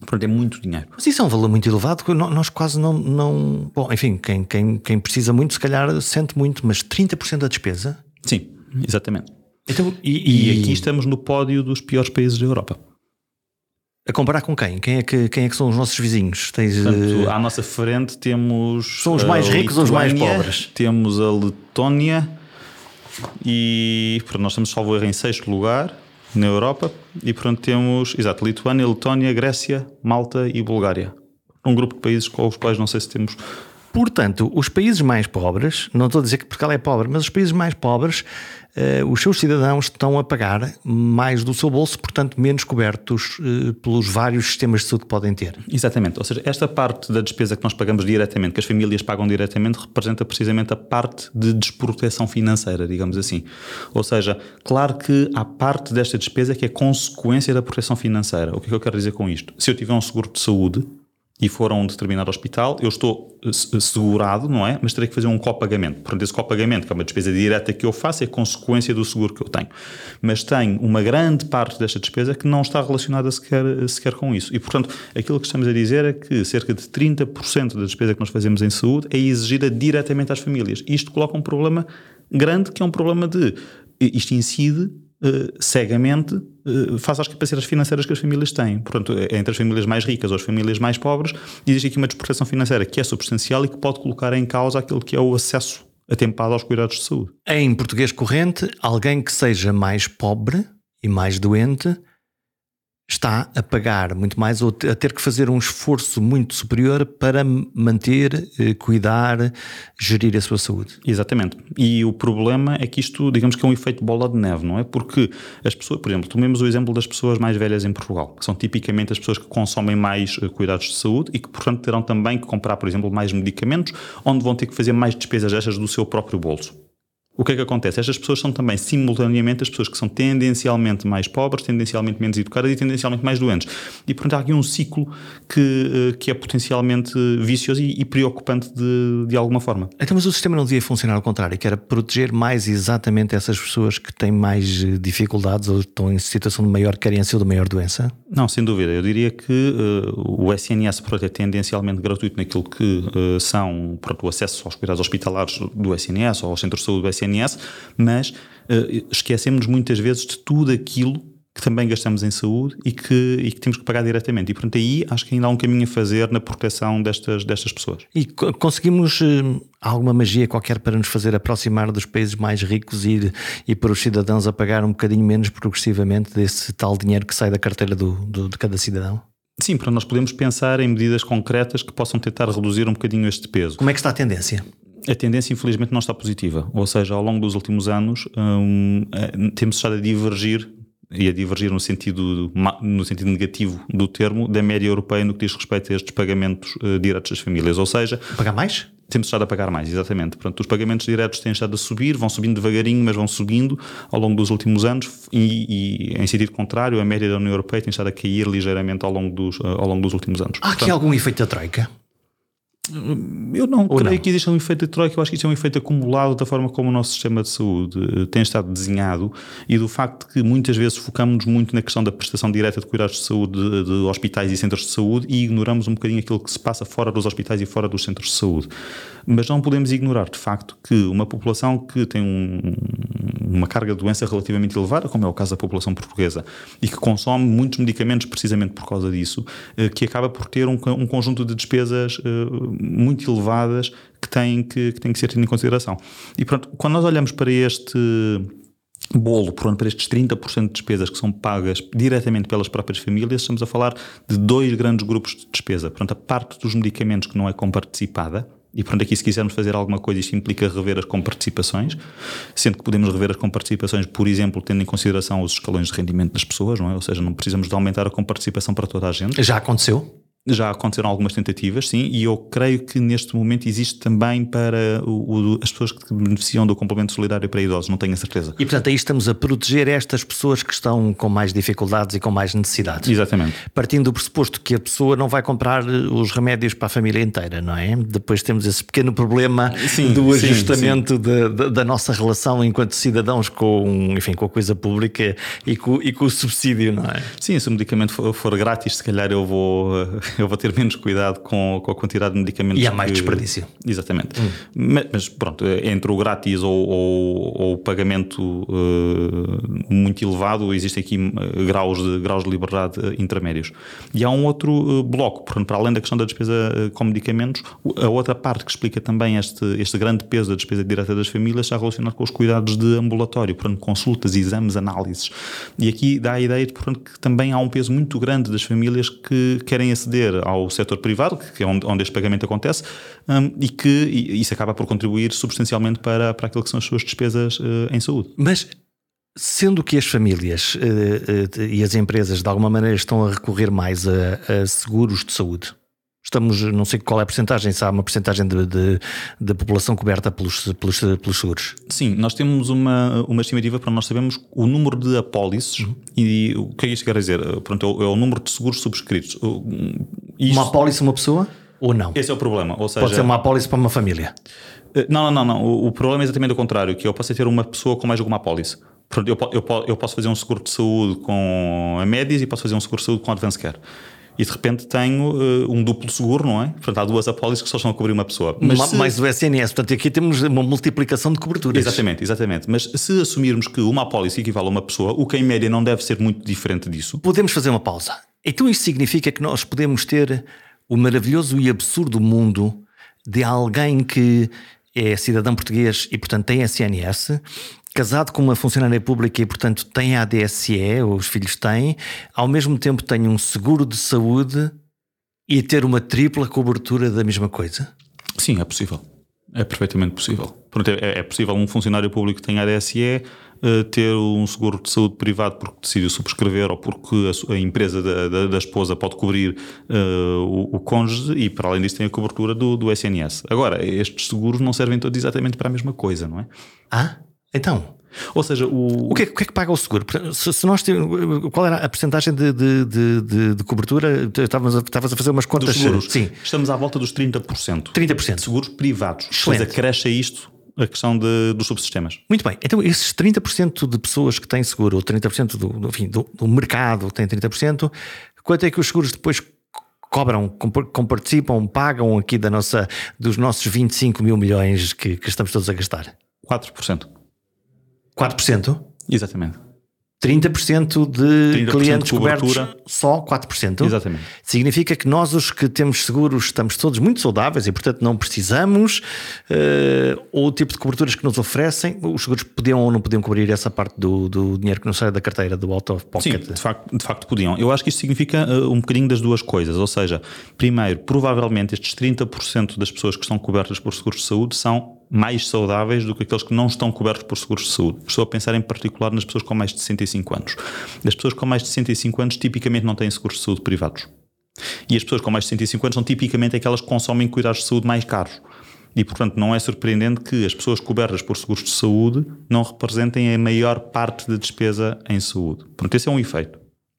Speaker 2: Portanto, é muito dinheiro.
Speaker 1: Mas isso é um valor muito elevado que nós quase não. não... Bom, enfim, quem, quem, quem precisa muito, se calhar sente muito, mas 30% da despesa
Speaker 2: Sim, exatamente. Então, e, e, aqui estamos no pódio dos piores países da Europa.
Speaker 1: A comparar com quem? Quem é que, quem é que são os nossos vizinhos?
Speaker 2: Tens, Portanto, uh... à nossa frente temos.
Speaker 1: São os mais ricos ou os mais pobres?
Speaker 2: Temos a Letónia e. Pronto, nós estamos, salvo erro, em sexto lugar na Europa. E pronto, temos. Exato, Lituânia, Letónia, Grécia, Malta e Bulgária. Um grupo de países com os quais não sei se temos
Speaker 1: Portanto, os países mais pobres, não estou a dizer que Portugal é pobre, mas os países mais pobres, eh, os seus cidadãos estão a pagar mais do seu bolso, portanto, menos cobertos eh, pelos vários sistemas de saúde que podem ter.
Speaker 2: Exatamente. Ou seja, esta parte da despesa que nós pagamos diretamente, que as famílias pagam diretamente, representa precisamente a parte de desproteção financeira, digamos assim. Ou seja, claro que há parte desta despesa que é consequência da proteção financeira. O que é que eu quero dizer com isto? Se eu tiver um seguro de saúde, e for a um determinado hospital, eu estou eh, eh, segurado, não é? Mas terei que fazer um copagamento. Portanto, esse copagamento, que é uma despesa direta que eu faço, é consequência do seguro que eu tenho. Mas tenho uma grande parte desta despesa que não está relacionada sequer, sequer com isso. E, portanto, aquilo que estamos a dizer é que cerca de 30% da despesa que nós fazemos em saúde é exigida diretamente às famílias. Isto coloca um problema grande, que é um problema de. Isto incide uh, cegamente uh, face às capacidades financeiras que as famílias têm. Portanto, é entre as famílias mais ricas ou as famílias mais pobres, existe aqui uma desproteção financeira que é substancial e que pode colocar em causa aquilo que é o acesso atempado aos cuidados de saúde.
Speaker 1: Em português corrente, alguém que seja mais pobre e mais doente está a pagar muito mais ou a ter que fazer um esforço muito superior para manter, eh, cuidar, gerir a sua saúde.
Speaker 2: Exatamente. E o problema é que isto, digamos que é um efeito bola de neve, não é? Porque as pessoas, por exemplo, tomemos o exemplo das pessoas mais velhas em Portugal, que são tipicamente as pessoas que consomem mais eh, cuidados de saúde e que, portanto, terão também que comprar, por exemplo, mais medicamentos, onde vão ter que fazer mais despesas estas do seu próprio bolso o que é que acontece? Estas pessoas são também, simultaneamente, as pessoas que são tendencialmente mais pobres, tendencialmente menos educadas e tendencialmente mais doentes. E, portanto, há aqui um ciclo que, eh, que é potencialmente vicioso e, e preocupante de, de alguma forma.
Speaker 1: Então, mas o sistema não devia funcionar ao contrário, que era proteger mais exatamente essas pessoas que têm mais eh, dificuldades ou estão em situação de maior carência ou de maior doença?
Speaker 2: Não, sem dúvida. Eu diria que uh, o SNS pronto, é tendencialmente gratuito naquilo que uh, são pronto, o acesso aos cuidados hospitalares do SNS ou aos centros de saúde do SNS SNS, mas uh, esquecemos muitas vezes de tudo aquilo que também gastamos em saúde e que, e que temos que pagar diretamente. E, portanto, aí acho que ainda há um caminho a fazer na proteção destas, destas pessoas.
Speaker 1: E conseguimos uh, alguma magia qualquer para nos fazer aproximar dos países mais ricos e, e para os cidadãos a pagar um bocadinho menos progressivamente desse tal dinheiro que sai da carteira do, do de cada cidadão?
Speaker 2: Sim, para nós podemos pensar em medidas concretas que possam tentar reduzir um bocadinho este peso.
Speaker 1: Como é que está a tendência?
Speaker 2: A tendência infelizmente não está positiva. Ou seja, ao longo dos últimos anos um, eh, temos estado a divergir e a divergir no sentido, no sentido negativo do termo da média europeia no que diz respeito a estes pagamentos uh, diretos das famílias. Ou seja,
Speaker 1: pagar mais?
Speaker 2: Temos estado a pagar mais, exatamente. Portanto, os pagamentos diretos têm estado a subir, vão subindo devagarinho, mas vão subindo ao longo dos últimos anos e, e em sentido contrário, a média da União Europeia tem estado a cair ligeiramente ao longo dos, ao longo dos últimos anos.
Speaker 1: Há aqui algum efeito da troika?
Speaker 2: Eu não Ou creio não? que exista um efeito de troika, eu acho que isso é um efeito acumulado da forma como o nosso sistema de saúde eh, tem estado desenhado e do facto que muitas vezes focamos muito na questão da prestação direta de cuidados de saúde de, de, hospitais e centros de saúde e ignoramos um bocadinho aquilo que se passa fora dos hospitais e fora dos centros de saúde. Mas não podemos ignorar, de facto, que uma população que tem um, uma carga de doença relativamente elevada, como é o caso da população portuguesa, e que consome muitos medicamentos precisamente por causa disso, eh, que acaba por ter um, um conjunto de despesas eh, muito elevadas que têm que, que têm que ser tidas em consideração. E pronto, quando nós olhamos para este bolo, por para estes 30% de despesas que são pagas diretamente pelas próprias famílias, estamos a falar de dois grandes grupos de despesa. Portanto, a parte dos medicamentos que não é comparticipada, E pronto, aqui se quisermos fazer alguma coisa, isto implica rever as comparticipações, sendo que podemos rever as comparticipações, por exemplo, tendo em consideração os escalões de rendimento das pessoas, não é? Ou seja, não precisamos de aumentar a comparticipação para toda a gente.
Speaker 1: Já aconteceu?
Speaker 2: Já aconteceram algumas tentativas, sim, e eu creio que neste momento existe também para o, o, as pessoas que beneficiam do complemento solidário para idosos, não tenho a certeza.
Speaker 1: E portanto aí estamos a proteger estas pessoas que estão com mais dificuldades e com mais necessidades.
Speaker 2: Exatamente.
Speaker 1: Partindo do pressuposto que a pessoa não vai comprar eh, os remédios para a família inteira, não é? Depois temos esse pequeno problema sim, do ajustamento sim, sim. Da, da, da, nossa relação enquanto cidadãos com, enfim, com a coisa pública e com, e com o subsídio, não é?
Speaker 2: Sim, se o medicamento for, for grátis, se calhar eu vou eu vou ter menos cuidado com, com a quantidade de medicamentos.
Speaker 1: E há mais que... desperdício.
Speaker 2: Exatamente. Hum. Mas, mas, pronto, entre o grátis ou, ou, ou o pagamento uh, muito elevado, existem aqui eh, graus de, graus de liberdade uh, intermédios. E há um outro uh, bloco, portanto, para além da questão da despesa com medicamentos, a outra parte que explica também este, este grande peso da despesa direta das famílias está relacionado com os cuidados de ambulatório, portanto, consultas, exames, análises. E aqui dá a ideia de portanto, que também há um peso muito grande das famílias que querem aceder ao setor privado, que é onde, este pagamento acontece, um, e que e isso acaba por contribuir substancialmente para, para aquilo que são as suas despesas uh, em saúde.
Speaker 1: Mas Sendo que as famílias uh, uh, e as empresas de alguma maneira estão a recorrer mais a, a, seguros de saúde, estamos, não sei qual é a porcentagem, se há uma porcentagem de, população coberta pelos, pelos, pelos, seguros.
Speaker 2: Sim, nós temos uma, uma estimativa para nós sabermos o número de apólices uhum. e o que é isso que quer dizer? Pronto, é, o, é o número de seguros subscritos.
Speaker 1: Isto, uma apólice uma pessoa ou não?
Speaker 2: Esse é o problema. Ou seja,
Speaker 1: Pode ser uma apólice para uma família.
Speaker 2: Eh, não, não, não. não. O, o, problema é exatamente o contrário, que eu posso ter uma pessoa com mais de uma apólice. Eu, eu, eu posso fazer um seguro de saúde com a Médias e posso fazer um seguro de saúde com a Advance Care e de repente tenho uh, um duplo seguro, não é? Portanto, há duas apólices que só estão a cobrir uma pessoa.
Speaker 1: Mas se... Mais o SNS, portanto, aqui temos uma multiplicação de coberturas.
Speaker 2: Exatamente, exatamente. Mas se assumirmos que uma apólice equivale a uma pessoa, o que em média não deve ser muito diferente disso.
Speaker 1: Podemos fazer uma pausa. Então isto significa que nós podemos ter o maravilhoso e absurdo mundo de alguém que é cidadão português e, portanto, tem SNS, casado com uma funcionária pública e, portanto, tem a ADSE, os filhos têm, ao mesmo tempo tem um seguro de saúde e ter uma tripla cobertura da mesma coisa?
Speaker 2: Sim, é possível. É perfeitamente possível. Pronto, é, é possível um funcionário público que tenha ADSE uh, ter um seguro de saúde privado porque decidiu subscrever ou porque a, a empresa da, da, da, esposa pode cobrir uh, o, o, cônjuge e, para além disso, tem a cobertura do, do SNS. Agora, estes seguros não servem todos exatamente para a mesma coisa, não é?
Speaker 1: Ah? Então,
Speaker 2: ou seja, o...
Speaker 1: O que, é, o que, é, que paga o seguro? Se, se nós temos, qual era a porcentagem de, de, de, de, cobertura? Estavas a, estavas a fazer umas contas.
Speaker 2: Dos seguros. Sim. Estamos à volta dos 30%.
Speaker 1: 30%.
Speaker 2: De seguros privados. Excelente. Depois acresce a isto a questão de, dos subsistemas.
Speaker 1: Muito bem. Então, esses 30% de pessoas que têm seguro, ou 30% do, do, enfim, do, do mercado tem 30%, quanto é que os seguros depois cobram, comparticipam, pagam aqui da nossa, dos nossos 25 mil milhões que, que estamos todos a gastar?
Speaker 2: 4%.
Speaker 1: 4%?
Speaker 2: Exatamente.
Speaker 1: 30% de 30% clientes de cobertos, só 4%.
Speaker 2: Exatamente.
Speaker 1: Significa que nós, os que temos seguros, estamos todos muito saudáveis e, portanto, não precisamos. Uh, ou o tipo de coberturas que nos oferecem, os seguros podiam ou não podiam cobrir essa parte do, do dinheiro que não sai da carteira, do out of pocket?
Speaker 2: Sim, de facto, de facto podiam. Eu acho que isto significa uh, um bocadinho das duas coisas. Ou seja, primeiro, provavelmente estes 30% das pessoas que estão cobertas por seguros de saúde são mais saudáveis do que aqueles que não estão cobertos por seguros de saúde. Estou a pensar em particular nas pessoas com mais de 65 anos. As pessoas com mais de 65 anos tipicamente não têm seguros de saúde privados. E as pessoas com mais de 65 anos são tipicamente aquelas que consomem cuidados de saúde mais caros. E, portanto, não é surpreendente que as pessoas cobertas por seguros de saúde não representem a maior parte da despesa em saúde. Portanto, esse é um efeito.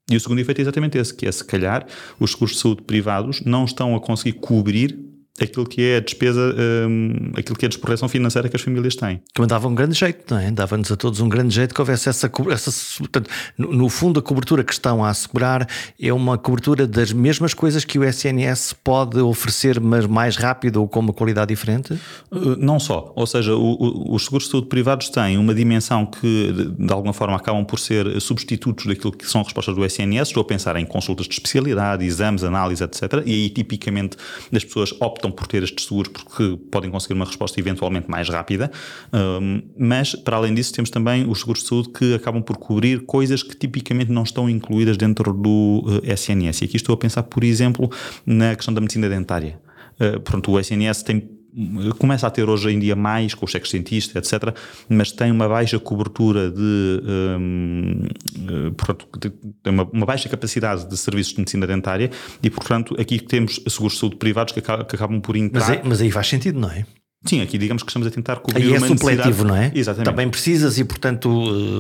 Speaker 2: E o segundo efeito é exatamente esse, que é se calhar os seguros de saúde privados não estão a conseguir cobrir aquilo que é a despesa, um, aquilo que é a desproteção financeira que as famílias têm.
Speaker 1: Que dava um grande jeito, não é? Dava-nos a todos um grande jeito que houvesse essa, essa portanto, no, no, fundo a cobertura que estão a assegurar é uma cobertura das mesmas coisas que o SNS pode oferecer, mas mais rápido ou com uma qualidade diferente?
Speaker 2: Uh, não só, ou seja, o, o, os seguros de saúde privados têm uma dimensão que de alguma forma acabam por ser substitutos daquilo que são respostas do SNS, estou a pensar em consultas de especialidade, exames, análise, etc. E aí tipicamente as pessoas optam optam por ter estes seguros porque podem conseguir uma resposta eventualmente mais rápida, um, mas para além disso temos também os seguros de saúde que acabam por cobrir coisas que tipicamente não estão incluídas dentro do uh, SNS. E aqui estou a pensar, por exemplo, na questão da medicina dentária. Uh, pronto, o SNS tem começa a ter hoje em dia mais com os cheques cientistas, etc., mas tem uma baixa cobertura de, um, portanto, tem uma, uma, baixa capacidade de serviços de medicina dentária e, portanto, aqui temos seguros de saúde privados que, acabam, que acabam por entrar.
Speaker 1: Mas, mas aí faz sentido, não é?
Speaker 2: Sim, aqui digamos que estamos a tentar cobrir
Speaker 1: Aí é
Speaker 2: uma
Speaker 1: supletivo, não é?
Speaker 2: Exatamente.
Speaker 1: Também precisas e, portanto,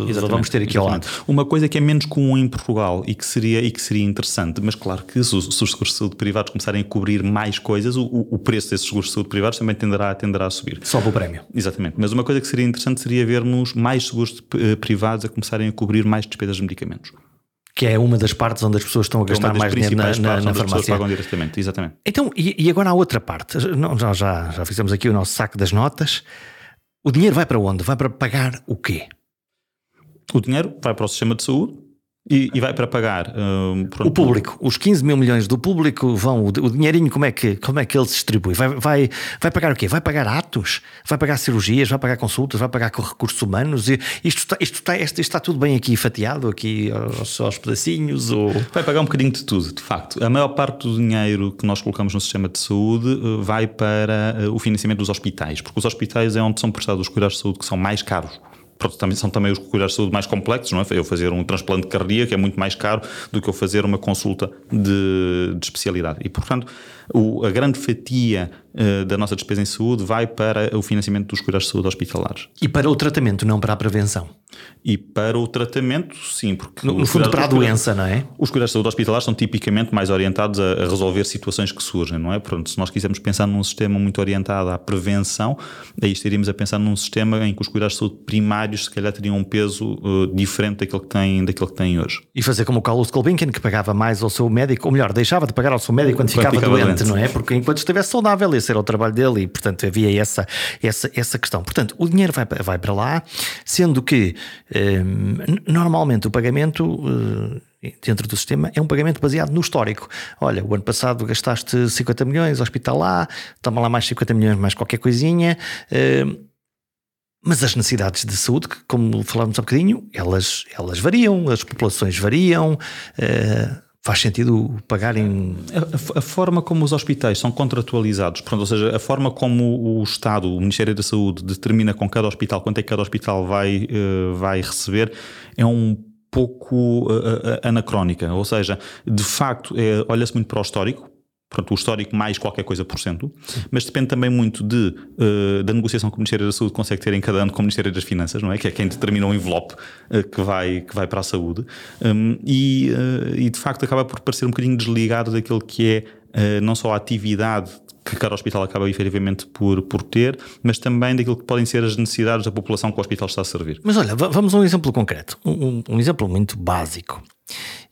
Speaker 1: Exatamente. vamos ter aqui ao lado.
Speaker 2: Uma coisa que é menos comum em Portugal e que seria, e que seria interessante, mas claro que se os, se os seguros de saúde privados começarem a cobrir mais coisas, o, o preço desses seguros de saúde privados também tenderá, tenderá a subir.
Speaker 1: Sobe o prémio.
Speaker 2: Exatamente. Mas uma coisa que seria interessante seria vermos mais seguros eh, privados a começarem a cobrir mais despesas de medicamentos
Speaker 1: que é uma das partes onde as pessoas estão a é gastar mais dinheiro na, na, na farmácia.
Speaker 2: pagam diretamente, exatamente.
Speaker 1: Então, e, e, agora há outra parte. Já, já, já fizemos aqui o nosso saco das notas. O dinheiro vai para onde? Vai para pagar o quê?
Speaker 2: O dinheiro vai para o sistema de saúde e, e vai para pagar um,
Speaker 1: o público, os 15 mil milhões do público vão, o, o, dinheirinho, como é, que, como é que ele se distribui? Vai, vai, vai pagar o quê? Vai pagar atos? Vai pagar cirurgias? Vai pagar consultas? Vai pagar recursos humanos? E isto, está, isto, está, isto está tudo bem aqui fatiado, aqui aos, aos pedacinhos? Ou...
Speaker 2: Vai pagar um bocadinho de tudo, de facto. A maior parte do dinheiro que nós colocamos no sistema de saúde uh, vai para uh, o financiamento dos hospitais, porque os hospitais é onde são prestados os cuidados de saúde que são mais caros também, são também os cuidados de saúde mais complexos, não é? Eu fazer um transplante cardíaco é muito mais caro do que eu fazer uma consulta de, de especialidade. E, portanto, o, a grande fatia uh, da nossa despesa em saúde vai para o financiamento dos cuidados de saúde hospitalares.
Speaker 1: E para o tratamento, não para a prevenção?
Speaker 2: E para o tratamento, sim, porque.
Speaker 1: No, no fundo, para a doença, não é?
Speaker 2: Os cuidados de saúde hospitalares são tipicamente mais orientados a, a, resolver situações que surgem, não é? Pronto, se nós quisermos pensar num sistema muito orientado à prevenção, aí estaríamos a pensar num sistema em que os cuidados de saúde primários, se calhar, teriam um peso uh, diferente daquele que, tem, daquele que têm hoje.
Speaker 1: E fazer como o Carlos Kolbinkin, que pagava mais ao seu médico, ou melhor, deixava de pagar ao seu médico quando, quando ficava, ficava doente, doente, não é? Porque enquanto estivesse saudável, esse era o trabalho dele e, portanto, havia essa, essa, essa questão. Portanto, o dinheiro vai, vai para lá, sendo que. Um, normalmente o pagamento eh, dentro do sistema é um pagamento baseado no histórico. Olha, o ano passado gastaste 50 milhões, hospital lá, toma lá mais 50 milhões, mais qualquer coisinha. Eh, mas as necessidades de saúde, como falamos há bocadinho, elas, elas variam, as populações variam. Faz sentido pagarem.
Speaker 2: A, a, forma como os hospitais são contratualizados, pronto, ou seja, a forma como o Estado, o Ministério da Saúde, determina com cada hospital quanto é que cada hospital vai, uh, vai receber, é um pouco uh, anacrónica. Ou seja, de facto, é, olha-se muito para o histórico, Portanto, o histórico mais qualquer coisa por cento, mas depende também muito de, uh, da negociação que o Ministério da Saúde consegue ter em cada ano com o Ministério das Finanças, não é? Que é quem determina o envelope uh, que, vai, que vai para a saúde. Um, e, uh, e, de facto, acaba por parecer um bocadinho desligado daquilo que é não só a atividade que cada hospital acaba efetivamente por, por ter, mas também daquilo que podem ser as necessidades da população que o hospital está a servir.
Speaker 1: Mas olha, vamos a um exemplo concreto, um, um exemplo muito básico.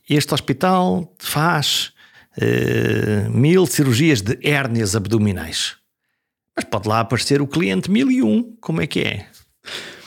Speaker 1: Este hospital faz uh, mil cirurgias de hérnias abdominais. Mas pode lá aparecer o cliente mil e um. Como é que é?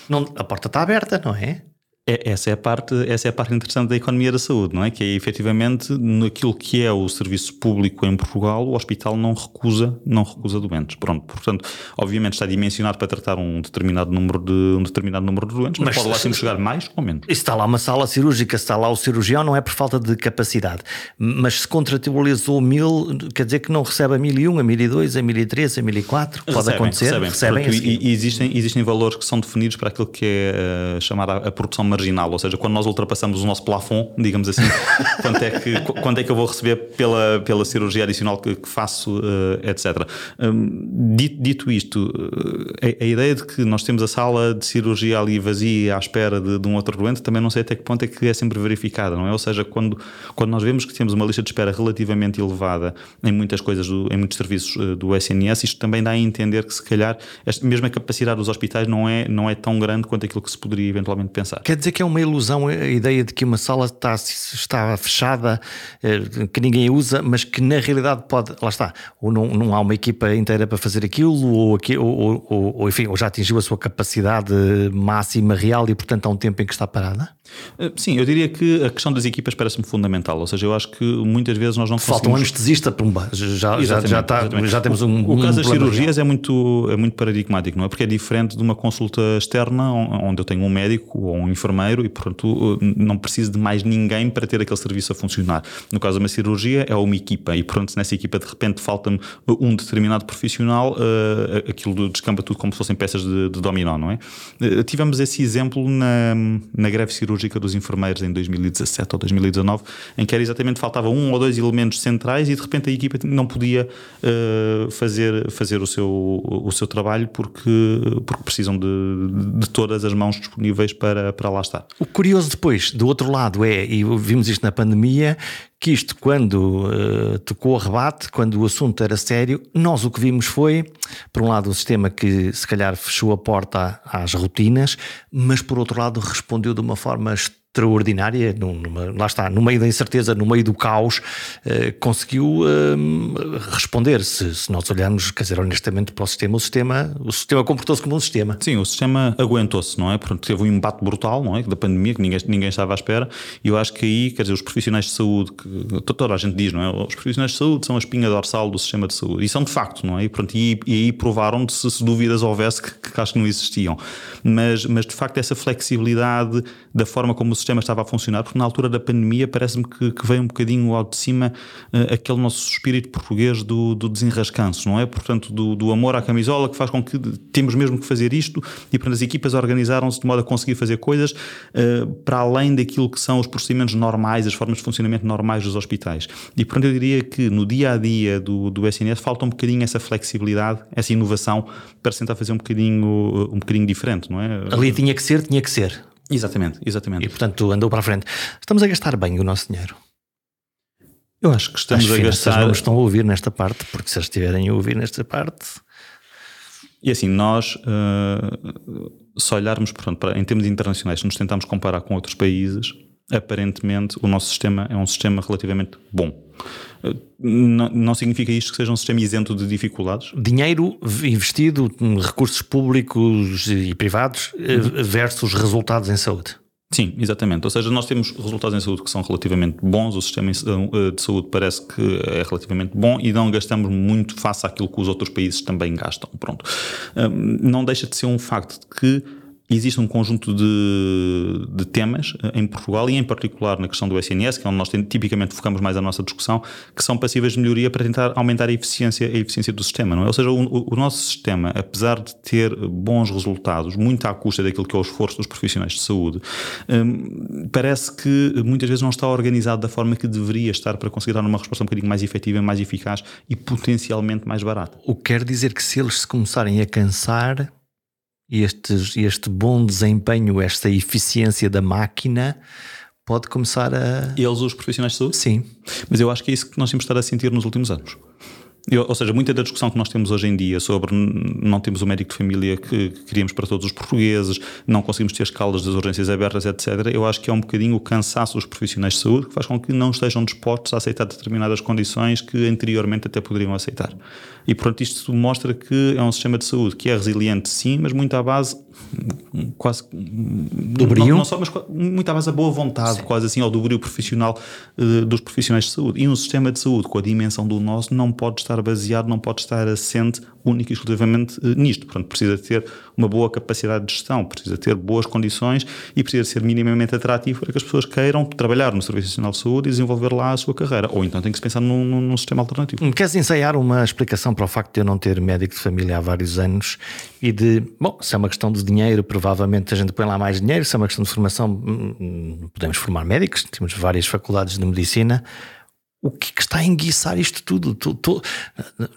Speaker 1: Não, a porta está aberta, não é?
Speaker 2: É, essa, é a parte, essa é a parte interessante da economia da saúde, não é? Que é efetivamente naquilo que é o serviço público em Portugal, o hospital não recusa, não recusa doentes. Pronto, portanto, obviamente está dimensionado para tratar um determinado número de, um determinado número de doentes, mas, mas pode lá sempre chegar mais ou menos.
Speaker 1: Se está lá uma sala cirúrgica, se está lá o cirurgião, não é por falta de capacidade. Mas se contratualizou mil, quer dizer que não recebe a mil e um, a mil e dois, a mil e três, a mil e quatro, pode recebem, acontecer.
Speaker 2: Recebem, recebem e, e, existem, existem valores que são definidos para aquilo que é uh, chamada a produção marginal, ou seja, quando nós ultrapassamos o nosso plafond, digamos assim, quanto, é que, quanto é que eu vou receber pela, pela cirurgia adicional que, que faço, uh, etc. Um, dito, dito, isto, uh, a, a, ideia de que nós temos a sala de cirurgia ali vazia à espera de, de, um outro doente, também não sei até que ponto é que é sempre verificada, não é? Ou seja, quando, quando nós vemos que temos uma lista de espera relativamente elevada em muitas coisas, do, em muitos serviços uh, do SNS, isto também dá a entender que se calhar esta, mesmo a capacidade dos hospitais não é, não é tão grande quanto aquilo que se poderia eventualmente pensar.
Speaker 1: Quer dizer que é uma ilusão a ideia de que uma sala está, está fechada, eh, que ninguém usa, mas que na realidade pode, lá está, ou não, não há uma equipa inteira para fazer aquilo, ou, aqui, ou, ou, ou, enfim, ou já atingiu a sua capacidade máxima real e portanto há um tempo em que está parada?
Speaker 2: Eh, sim, eu diria que a questão das equipas parece-me fundamental, ou seja, eu acho que muitas vezes nós não
Speaker 1: Falta conseguimos... um anestesista, pumba, já, já, já, está, já temos um
Speaker 2: O, o caso um das cirurgias é muito, é muito paradigmático, não é? Porque é diferente de uma consulta externa onde eu tenho um médico ou um enfermeiro enfermeiro e, portanto, não preciso de mais ninguém para ter aquele serviço a funcionar. No caso de uma cirurgia, é uma equipa e, portanto, nessa equipa de repente falta-me um determinado profissional, uh, aquilo descamba tudo como se fossem peças de, de dominó, não é? Uh, tivemos esse exemplo na, na greve cirúrgica dos enfermeiros em 2017 ou 2019, em que era exatamente faltava um ou dois elementos centrais e de repente a equipa não podia uh, fazer, fazer o, seu, o seu trabalho porque, porque precisam de, de todas as mãos disponíveis para, para lá estar.
Speaker 1: O curioso depois, do outro lado, é, e vimos isto na pandemia, que isto, quando uh, tocou a rebate, quando o assunto era sério, nós o que vimos foi, por um lado, um sistema que se calhar fechou a porta às rotinas, mas por outro lado respondeu de uma forma extraordinária, numa, lá está, no meio da incerteza, no meio do caos, eh, conseguiu eh, responder. Se, se, nós olharmos, quer dizer, honestamente para o sistema, o sistema, o sistema comportou-se como um sistema.
Speaker 2: Sim, o sistema aguentou-se, não é? Portanto, teve um embate brutal, não é? Da pandemia, que ninguém, ninguém estava à espera, e eu acho que aí, quer dizer, os profissionais de saúde, que toda a gente diz, não é? Os profissionais de saúde são a espinha dorsal do sistema de saúde, e são de facto, não é? E, pronto, e, e aí provaram se, se dúvidas houvesse que, que acho que não existiam. Mas, mas de facto, essa flexibilidade da forma como o sistema estava a funcionar, porque na altura da pandemia parece-me que, que, veio um bocadinho ao de cima uh, aquele nosso espírito português do, do desenrascanço, não é? Portanto, do, do, amor à camisola que faz com que temos mesmo que fazer isto e portanto as equipas organizaram-se de modo a conseguir fazer coisas uh, para além daquilo que são os procedimentos normais, as formas de funcionamento normais dos hospitais. E portanto eu diria que no dia a dia do, do SNS falta um bocadinho essa flexibilidade, essa inovação para tentar fazer um bocadinho, um bocadinho diferente, não é?
Speaker 1: Ali tinha que ser, tinha que ser.
Speaker 2: Exatamente, exatamente.
Speaker 1: E portanto andou para a frente. Estamos a gastar bem o nosso dinheiro.
Speaker 2: Eu acho que estamos
Speaker 1: As
Speaker 2: a gastar.
Speaker 1: não estão a ouvir nesta parte, porque se eles estiverem a ouvir nesta parte.
Speaker 2: E assim, nós, uh, se olharmos, portanto, para, em termos internacionais, se nos tentarmos comparar com outros países, aparentemente o nosso sistema é um sistema relativamente bom. Não, não, significa isto que seja um sistema isento de dificuldades?
Speaker 1: Dinheiro investido, recursos públicos e privados eh, uhum. versus resultados em saúde.
Speaker 2: Sim, exatamente. Ou seja, nós temos resultados em saúde que são relativamente bons, o sistema eh, de saúde parece que é relativamente bom e não gastamos muito face àquilo que os outros países também gastam. Pronto. Não deixa de ser um facto de que existe um conjunto de, de, temas eh, em Portugal e em particular na questão do SNS, que é onde nós tipicamente focamos mais a nossa discussão, que são passíveis de melhoria para tentar aumentar a eficiência, a eficiência do sistema. Não é? Ou seja, o, o, nosso sistema, apesar de ter bons resultados, muito à custa daquilo que é o esforço dos profissionais de saúde, hum, parece que muitas vezes não está organizado da forma que deveria estar para conseguir dar uma resposta um bocadinho mais efetiva, mais eficaz e potencialmente mais barata.
Speaker 1: O que quer dizer que se eles se começarem a cansar este, este bom desempenho, esta eficiência da máquina pode começar a.
Speaker 2: Eles, os profissionais de saúde?
Speaker 1: Sim.
Speaker 2: Mas eu acho que é isso que nós temos estado a sentir nos últimos anos. Eu, ou seja, muita da discussão que nós temos hoje em dia sobre não temos o médico de família que, que queríamos para todos os portugueses, não conseguimos ter escalas das urgências abertas, etc. Eu acho que é um bocadinho o cansaço dos profissionais de saúde que faz com que não estejam dispostos a aceitar determinadas condições que anteriormente até poderiam aceitar. E, portanto, isto mostra que é um sistema de saúde que é resiliente, sim, mas muito à base quase
Speaker 1: do brilho,
Speaker 2: não, não só, mas muito à base da boa vontade, Sim. quase assim, ao do brilho profissional uh, dos profissionais de saúde. E um sistema de saúde com a dimensão do nosso não pode estar baseado, não pode estar assente única e exclusivamente uh, nisto. Portanto, precisa ter uma boa capacidade de gestão, precisa ter boas condições e precisa ser minimamente atrativo para que as pessoas queiram trabalhar no Serviço Nacional de Saúde e desenvolver lá a sua carreira. Ou então tem que se pensar num, num, sistema alternativo.
Speaker 1: Queres ensaiar uma explicação para o facto de eu não ter médico de família há vários anos e de, bom, se é uma questão de dinheiro, provavelmente a gente põe lá mais dinheiro, se é uma questão de formação, hum, hum, podemos formar médicos, temos várias faculdades de medicina o que, é que está a enguiçar isto tudo? Tu, tu,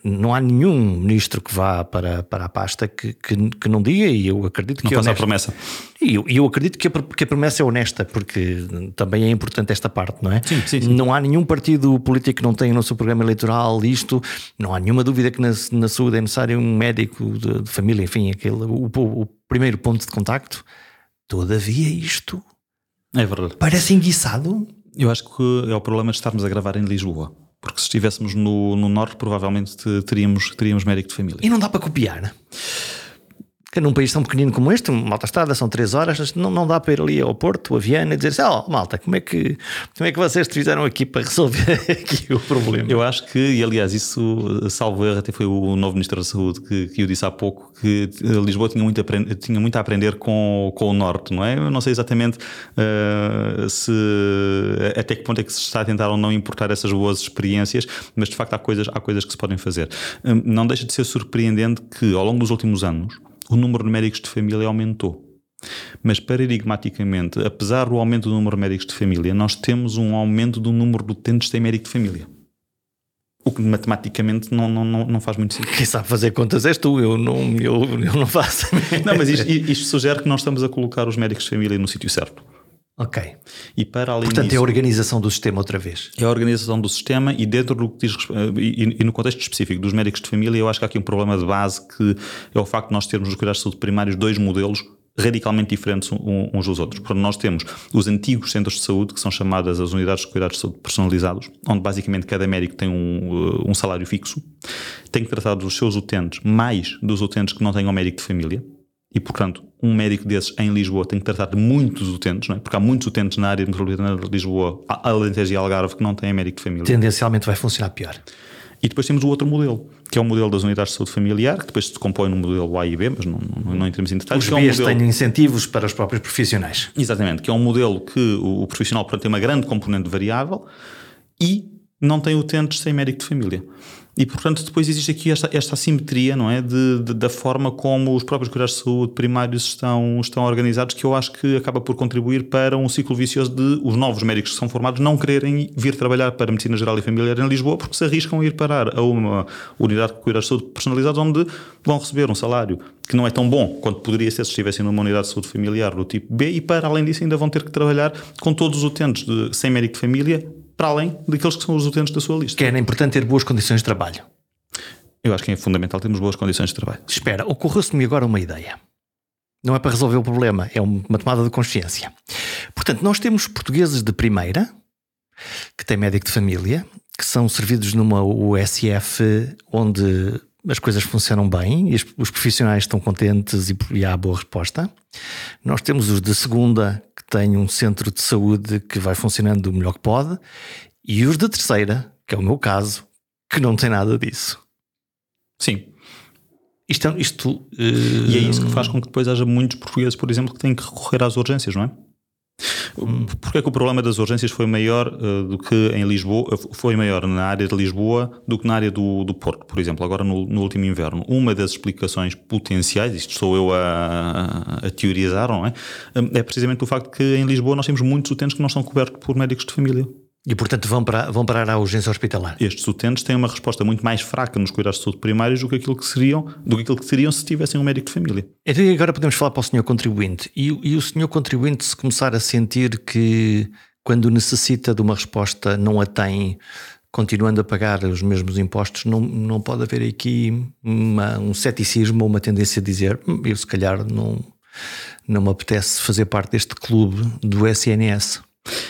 Speaker 1: não há nenhum ministro que vá para, para a pasta que, que, que não diga, e eu acredito que.
Speaker 2: Não faz a promessa.
Speaker 1: E eu, eu acredito que a, que a promessa é honesta, porque também é importante esta parte, não é?
Speaker 2: Sim, sim, sim.
Speaker 1: Não há nenhum partido político que não tenha no seu programa eleitoral isto, não há nenhuma dúvida que na, na saúde é necessário um médico de, de família, enfim, aquele, o, o, o primeiro ponto de contacto. Todavia, isto.
Speaker 2: É verdade.
Speaker 1: Parece enguiçado.
Speaker 2: Eu acho que é o problema de estarmos a gravar em Lisboa. Porque se estivéssemos no, no Norte, provavelmente teríamos, teríamos médico de família.
Speaker 1: E não dá para copiar? Que num país tão pequenino como este, uma autostrada são três horas, não, não dá para ir ali ao Porto, a Viana e dizer oh, malta, como é, que, como é que vocês fizeram aqui para resolver aqui o problema?
Speaker 2: Eu acho que, e aliás, isso, salvo erro, até foi o novo Ministro da Saúde que, que disse há pouco, que Lisboa tinha muito, a, tinha muito a aprender com, com o Norte, não é? Eu não sei exatamente uh, se até que ponto é que se está a tentar ou não importar essas boas experiências, mas de facto há coisas, há coisas que se podem fazer. Um, não deixa de ser surpreendente que ao longo dos últimos anos o número de médicos de família aumentou. Mas paradigmaticamente, apesar do aumento do número de médicos de família, nós temos um aumento do número de utentes sem médico de família. O que matematicamente não, não, não, faz muito sentido.
Speaker 1: Quem sabe fazer contas és tu, eu não, eu, eu não faço.
Speaker 2: Não, mas isto, isto sugere que nós estamos a colocar os médicos de família no sítio certo.
Speaker 1: Ok.
Speaker 2: E para além
Speaker 1: Portanto,
Speaker 2: disso,
Speaker 1: é a organização do sistema outra vez.
Speaker 2: É a organização do sistema e dentro do que diz e, e no contexto específico dos médicos de família, eu acho que há aqui um problema de base que é o facto de nós termos nos cuidados de saúde primários dois modelos radicalmente diferentes uns dos outros. Portanto, nós temos os antigos centros de saúde, que são chamadas as unidades de cuidados de saúde personalizados, onde basicamente cada médico tem um, um salário fixo, tem que tratar dos seus utentes mais dos utentes que não tenham médico de família, e, portanto, um médico desses em Lisboa tem que tratar de muitos utentes, não é? porque há muitos utentes na área metropolitana de Lisboa, Alentejo e Algarve, que não têm médico de família.
Speaker 1: Tendencialmente vai funcionar pior.
Speaker 2: E depois temos o outro modelo, que é o modelo das unidades de saúde familiar, que depois se decompõe no modelo A e B, mas não, não, não entramos em detalhes.
Speaker 1: Os
Speaker 2: é um
Speaker 1: Bs
Speaker 2: modelo...
Speaker 1: têm incentivos para os próprios profissionais.
Speaker 2: Exatamente, que é um modelo que o profissional portanto, tem uma grande componente variável e não tem utentes sem médico de família. E, portanto, depois existe aqui esta, esta assimetria, não é? De, de, da forma como os próprios cuidados de saúde primários estão, estão organizados, que eu acho que acaba por contribuir para um ciclo vicioso de os novos médicos que são formados não quererem vir trabalhar para a Medicina Geral e Familiar em Lisboa porque se arriscam a ir parar a uma unidade de cuidados de saúde personalizados onde vão receber um salário que não é tão bom quanto poderia ser se estivessem numa unidade de saúde familiar do tipo B e para além disso ainda vão ter que trabalhar com todos os utentes de, sem médico de família para além daqueles que são os utentes da sua lista.
Speaker 1: Que é importante ter boas condições de trabalho.
Speaker 2: Eu acho que é fundamental termos boas condições de trabalho.
Speaker 1: Espera, ocorreu-se-me agora uma ideia. Não é para resolver o problema, é uma tomada de consciência. Portanto, nós temos portugueses de primeira, que têm médico de família, que são servidos numa USF onde as coisas funcionam bem e os profissionais estão contentes e, e há boa resposta. Nós temos os de segunda, que têm um centro de saúde que vai funcionando o melhor que pode, e os de terceira, que é o meu caso, que não tem nada disso.
Speaker 2: Sim.
Speaker 1: Isto, isto uh...
Speaker 2: E é isso que faz com que depois haja muitos portugueses, por exemplo, que têm que recorrer às urgências, não é? Porquê é que o problema das urgências foi maior uh, do que em Lisboa, foi maior na área de Lisboa do que na área do, do Porto, por exemplo, agora no, no último inverno? Uma das explicações potenciais, isto sou eu a, a, teorizar, não é? Hum, é precisamente o facto que em Lisboa nós temos muitos utentes que não são cobertos por médicos de família.
Speaker 1: E, portanto, vão, para, vão parar à urgência hospitalar.
Speaker 2: Estes utentes têm uma resposta muito mais fraca nos cuidados de saúde primários do que aquilo que seriam, do que aquilo que seriam se tivessem um médico de família.
Speaker 1: Então, agora podemos falar para o senhor contribuinte. E, e o senhor contribuinte, se começar a sentir que, quando necessita de uma resposta, não a tem, continuando a pagar os mesmos impostos, não, não pode haver aqui uma, um ceticismo ou uma tendência a dizer hum, eu, se calhar, não, não me apetece fazer parte deste clube do SNS.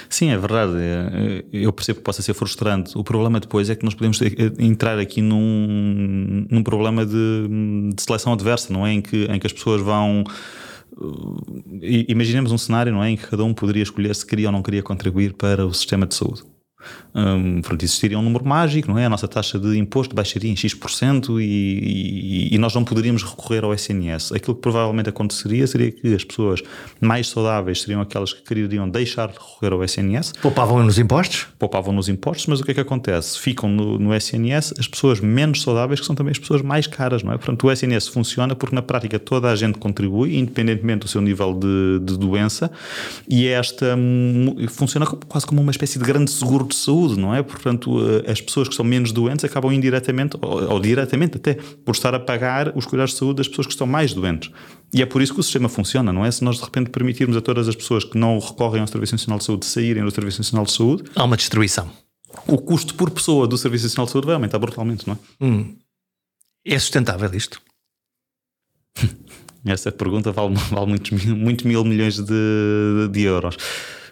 Speaker 2: Sim, é verdade. É, eu percebo que possa ser frustrante. O problema depois é que nós podemos entrar aqui num, num problema de, de seleção adversa, não é? Em que, em que as pessoas vão. Uh, imaginemos um cenário não é, em que cada um poderia escolher se queria ou não queria contribuir para o sistema de saúde. Um, pronto, existiria um número mágico, não é? A nossa taxa de imposto baixaria em X% e, e, e nós não poderíamos recorrer ao SNS. Aquilo que provavelmente aconteceria seria que as pessoas mais saudáveis seriam aquelas que queriam deixar de recorrer ao SNS.
Speaker 1: Poupavam nos impostos?
Speaker 2: Poupavam nos impostos, mas o que é que acontece? Ficam no, no SNS as pessoas menos saudáveis, que são também as pessoas mais caras, não é? Portanto, o SNS funciona porque na prática toda a gente contribui, independentemente do seu nível de, de doença, e esta funciona quase como uma espécie de grande seguro de saúde, não é? Portanto, eh, as pessoas que são menos doentes acabam indiretamente, ou, ou diretamente até, por estar a pagar os cuidados de saúde das pessoas que estão mais doentes. E é por isso que o sistema funciona, não é? Se nós de repente permitirmos a todas as pessoas que não recorrem ao Serviço Nacional de Saúde saírem do Serviço Nacional de Saúde.
Speaker 1: Há uma destruição.
Speaker 2: O custo por pessoa do Serviço Nacional de Saúde vai aumentar brutalmente, não é?
Speaker 1: Hum. É sustentável isto?
Speaker 2: Essa pergunta vale, vale muitos, muitos mil milhões de, de euros.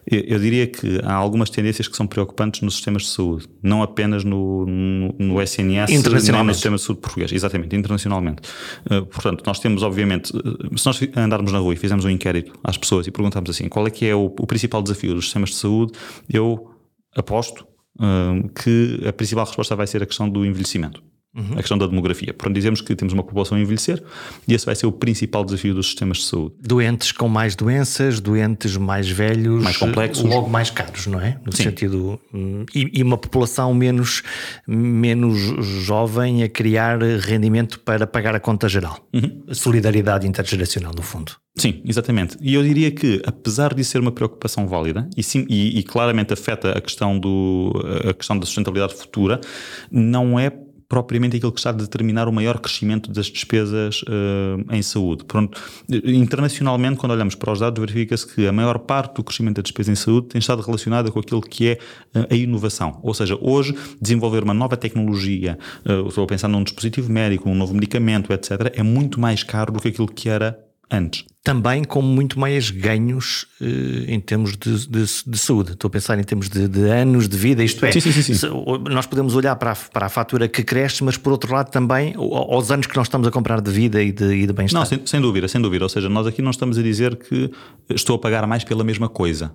Speaker 2: Eu, diria que há algumas tendências que são preocupantes nos sistemas de saúde, não apenas no, no, no SNS, nem no sistema de saúde português, exatamente, internacionalmente. Uh, portanto, nós temos, obviamente, uh, se nós andarmos na rua e fizermos um inquérito às pessoas e perguntarmos assim, qual é que é o, o principal desafio dos sistemas de saúde, eu aposto uh, que a principal resposta vai ser a questão do envelhecimento. Uhum. A questão da demografia. Portanto, dizemos que temos uma população a envelhecer e esse vai ser o principal desafio dos sistemas de saúde.
Speaker 1: Doentes com mais doenças, doentes mais velhos,
Speaker 2: mais complexos,
Speaker 1: logo mais caros, não é? No Sim. sentido. Hum, e, e, uma população menos, menos jovem a criar rendimento para pagar a conta geral. Uhum. Solidariedade intergeracional, no fundo.
Speaker 2: Sim, exatamente. E eu diria que, apesar de ser uma preocupação válida e, sim, e, e claramente afeta a questão, do, a questão da sustentabilidade futura, não é propriamente aquilo que está a determinar o maior crescimento das despesas uh, em saúde. Pronto, internacionalmente, quando olhamos para os dados, verifica-se que a maior parte do crescimento da despesa em saúde tem estado relacionada com aquilo que é uh, a inovação. Ou seja, hoje, desenvolver uma nova tecnologia, uh, estou a pensar num dispositivo médico, um novo medicamento, etc., é muito mais caro do que aquilo que era antes.
Speaker 1: Também com muito mais ganhos eh, em termos de, de, de, saúde. Estou a pensar em termos de, de anos de vida, isto é.
Speaker 2: Sim, sim, sim,
Speaker 1: nós podemos olhar para a, para a fatura que cresce, mas por outro lado também aos anos que nós estamos a comprar de vida e de, e de bem-estar.
Speaker 2: Não, sem, sem, dúvida, sem dúvida. Ou seja, nós aqui não estamos a dizer que estou a pagar mais pela mesma coisa.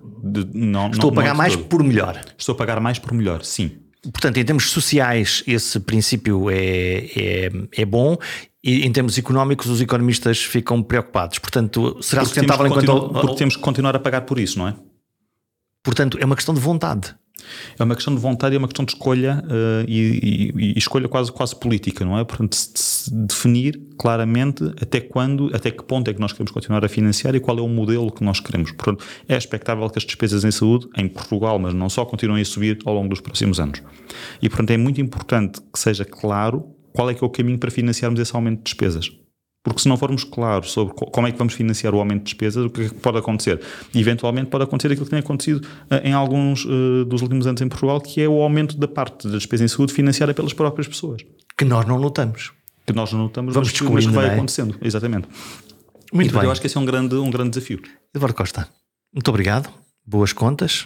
Speaker 1: não, estou não, a pagar mais todo. por melhor.
Speaker 2: Estou a pagar mais por melhor, sim.
Speaker 1: Portanto, em termos sociais, esse princípio é, é, é bom e em termos económicos os economistas ficam preocupados. Portanto, será
Speaker 2: porque sustentável enquanto... Porque temos que continuar a pagar por isso, não é?
Speaker 1: Portanto, é uma questão de vontade.
Speaker 2: É uma questão de vontade e é uma questão de escolha uh, e, e, e, escolha quase, quase política, não é? Portanto, se definir claramente até quando, até que ponto é que nós queremos continuar a financiar e qual é o modelo que nós queremos. Portanto, é expectável que as despesas em saúde, em Portugal, mas não só, continuem a subir ao longo dos próximos anos. E, portanto, é muito importante que seja claro qual é que é o caminho para financiarmos esse aumento de despesas. Porque se não formos claros sobre como é que vamos financiar o aumento de despesas, o que é que pode acontecer? eventualmente pode acontecer aquilo que tem acontecido eh, em alguns uh, dos últimos anos em Portugal, que é o aumento da parte da despesa em saúde financiada pelas próprias pessoas.
Speaker 1: Que nós não notamos.
Speaker 2: Que nós não notamos, vamos mas, mas que vai é? acontecendo. Exatamente. Muito e, bem. Eu acho que esse é um grande, um grande desafio.
Speaker 1: Eduardo Costa, muito obrigado. Boas contas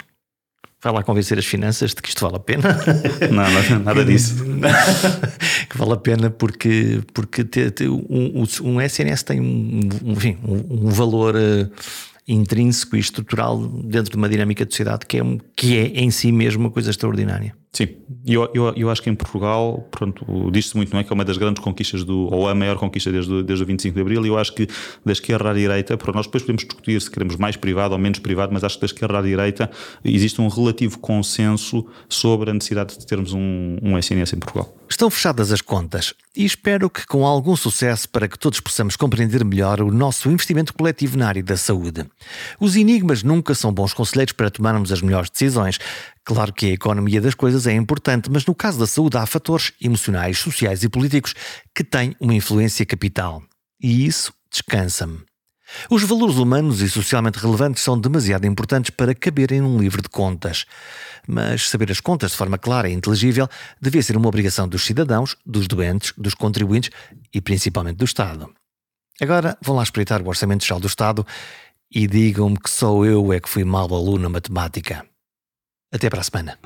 Speaker 1: vai lá convencer as finanças de que isto vale a pena.
Speaker 2: Não, nada, nada disso.
Speaker 1: que vale a pena porque, porque te, te, um, um, SNS tem um, enfim, um, um valor uh, intrínseco e estrutural dentro de uma dinâmica de sociedade que é, que é em si mesmo uma coisa extraordinária.
Speaker 2: Sim, eu, eu, eu acho que em Portugal, pronto, diz-se muito, não é? Que é uma das grandes conquistas do, ou a maior conquista desde, desde o 25 de Abril, e eu acho que da esquerda à direita, para nós depois podemos discutir se queremos mais privado ou menos privado, mas acho que da esquerda à direita existe um relativo consenso sobre a necessidade de termos um, um SNS em Portugal.
Speaker 1: Estão fechadas as contas e espero que com algum sucesso para que todos possamos compreender melhor o nosso investimento coletivo na área da saúde. Os enigmas nunca são bons conselheiros para tomarmos as melhores decisões. Claro que a economia das coisas é importante, mas no caso da saúde há fatores emocionais, sociais e políticos que têm uma influência capital. E isso descansa-me. Os valores humanos e socialmente relevantes são demasiado importantes para caberem num livro de contas. Mas saber as contas de forma clara e inteligível devia ser uma obrigação dos cidadãos, dos doentes, dos contribuintes e principalmente do Estado. Agora vão lá espreitar o Orçamento Geral do Estado e digam-me que só eu é que fui mau aluno na matemática. Até para a semana.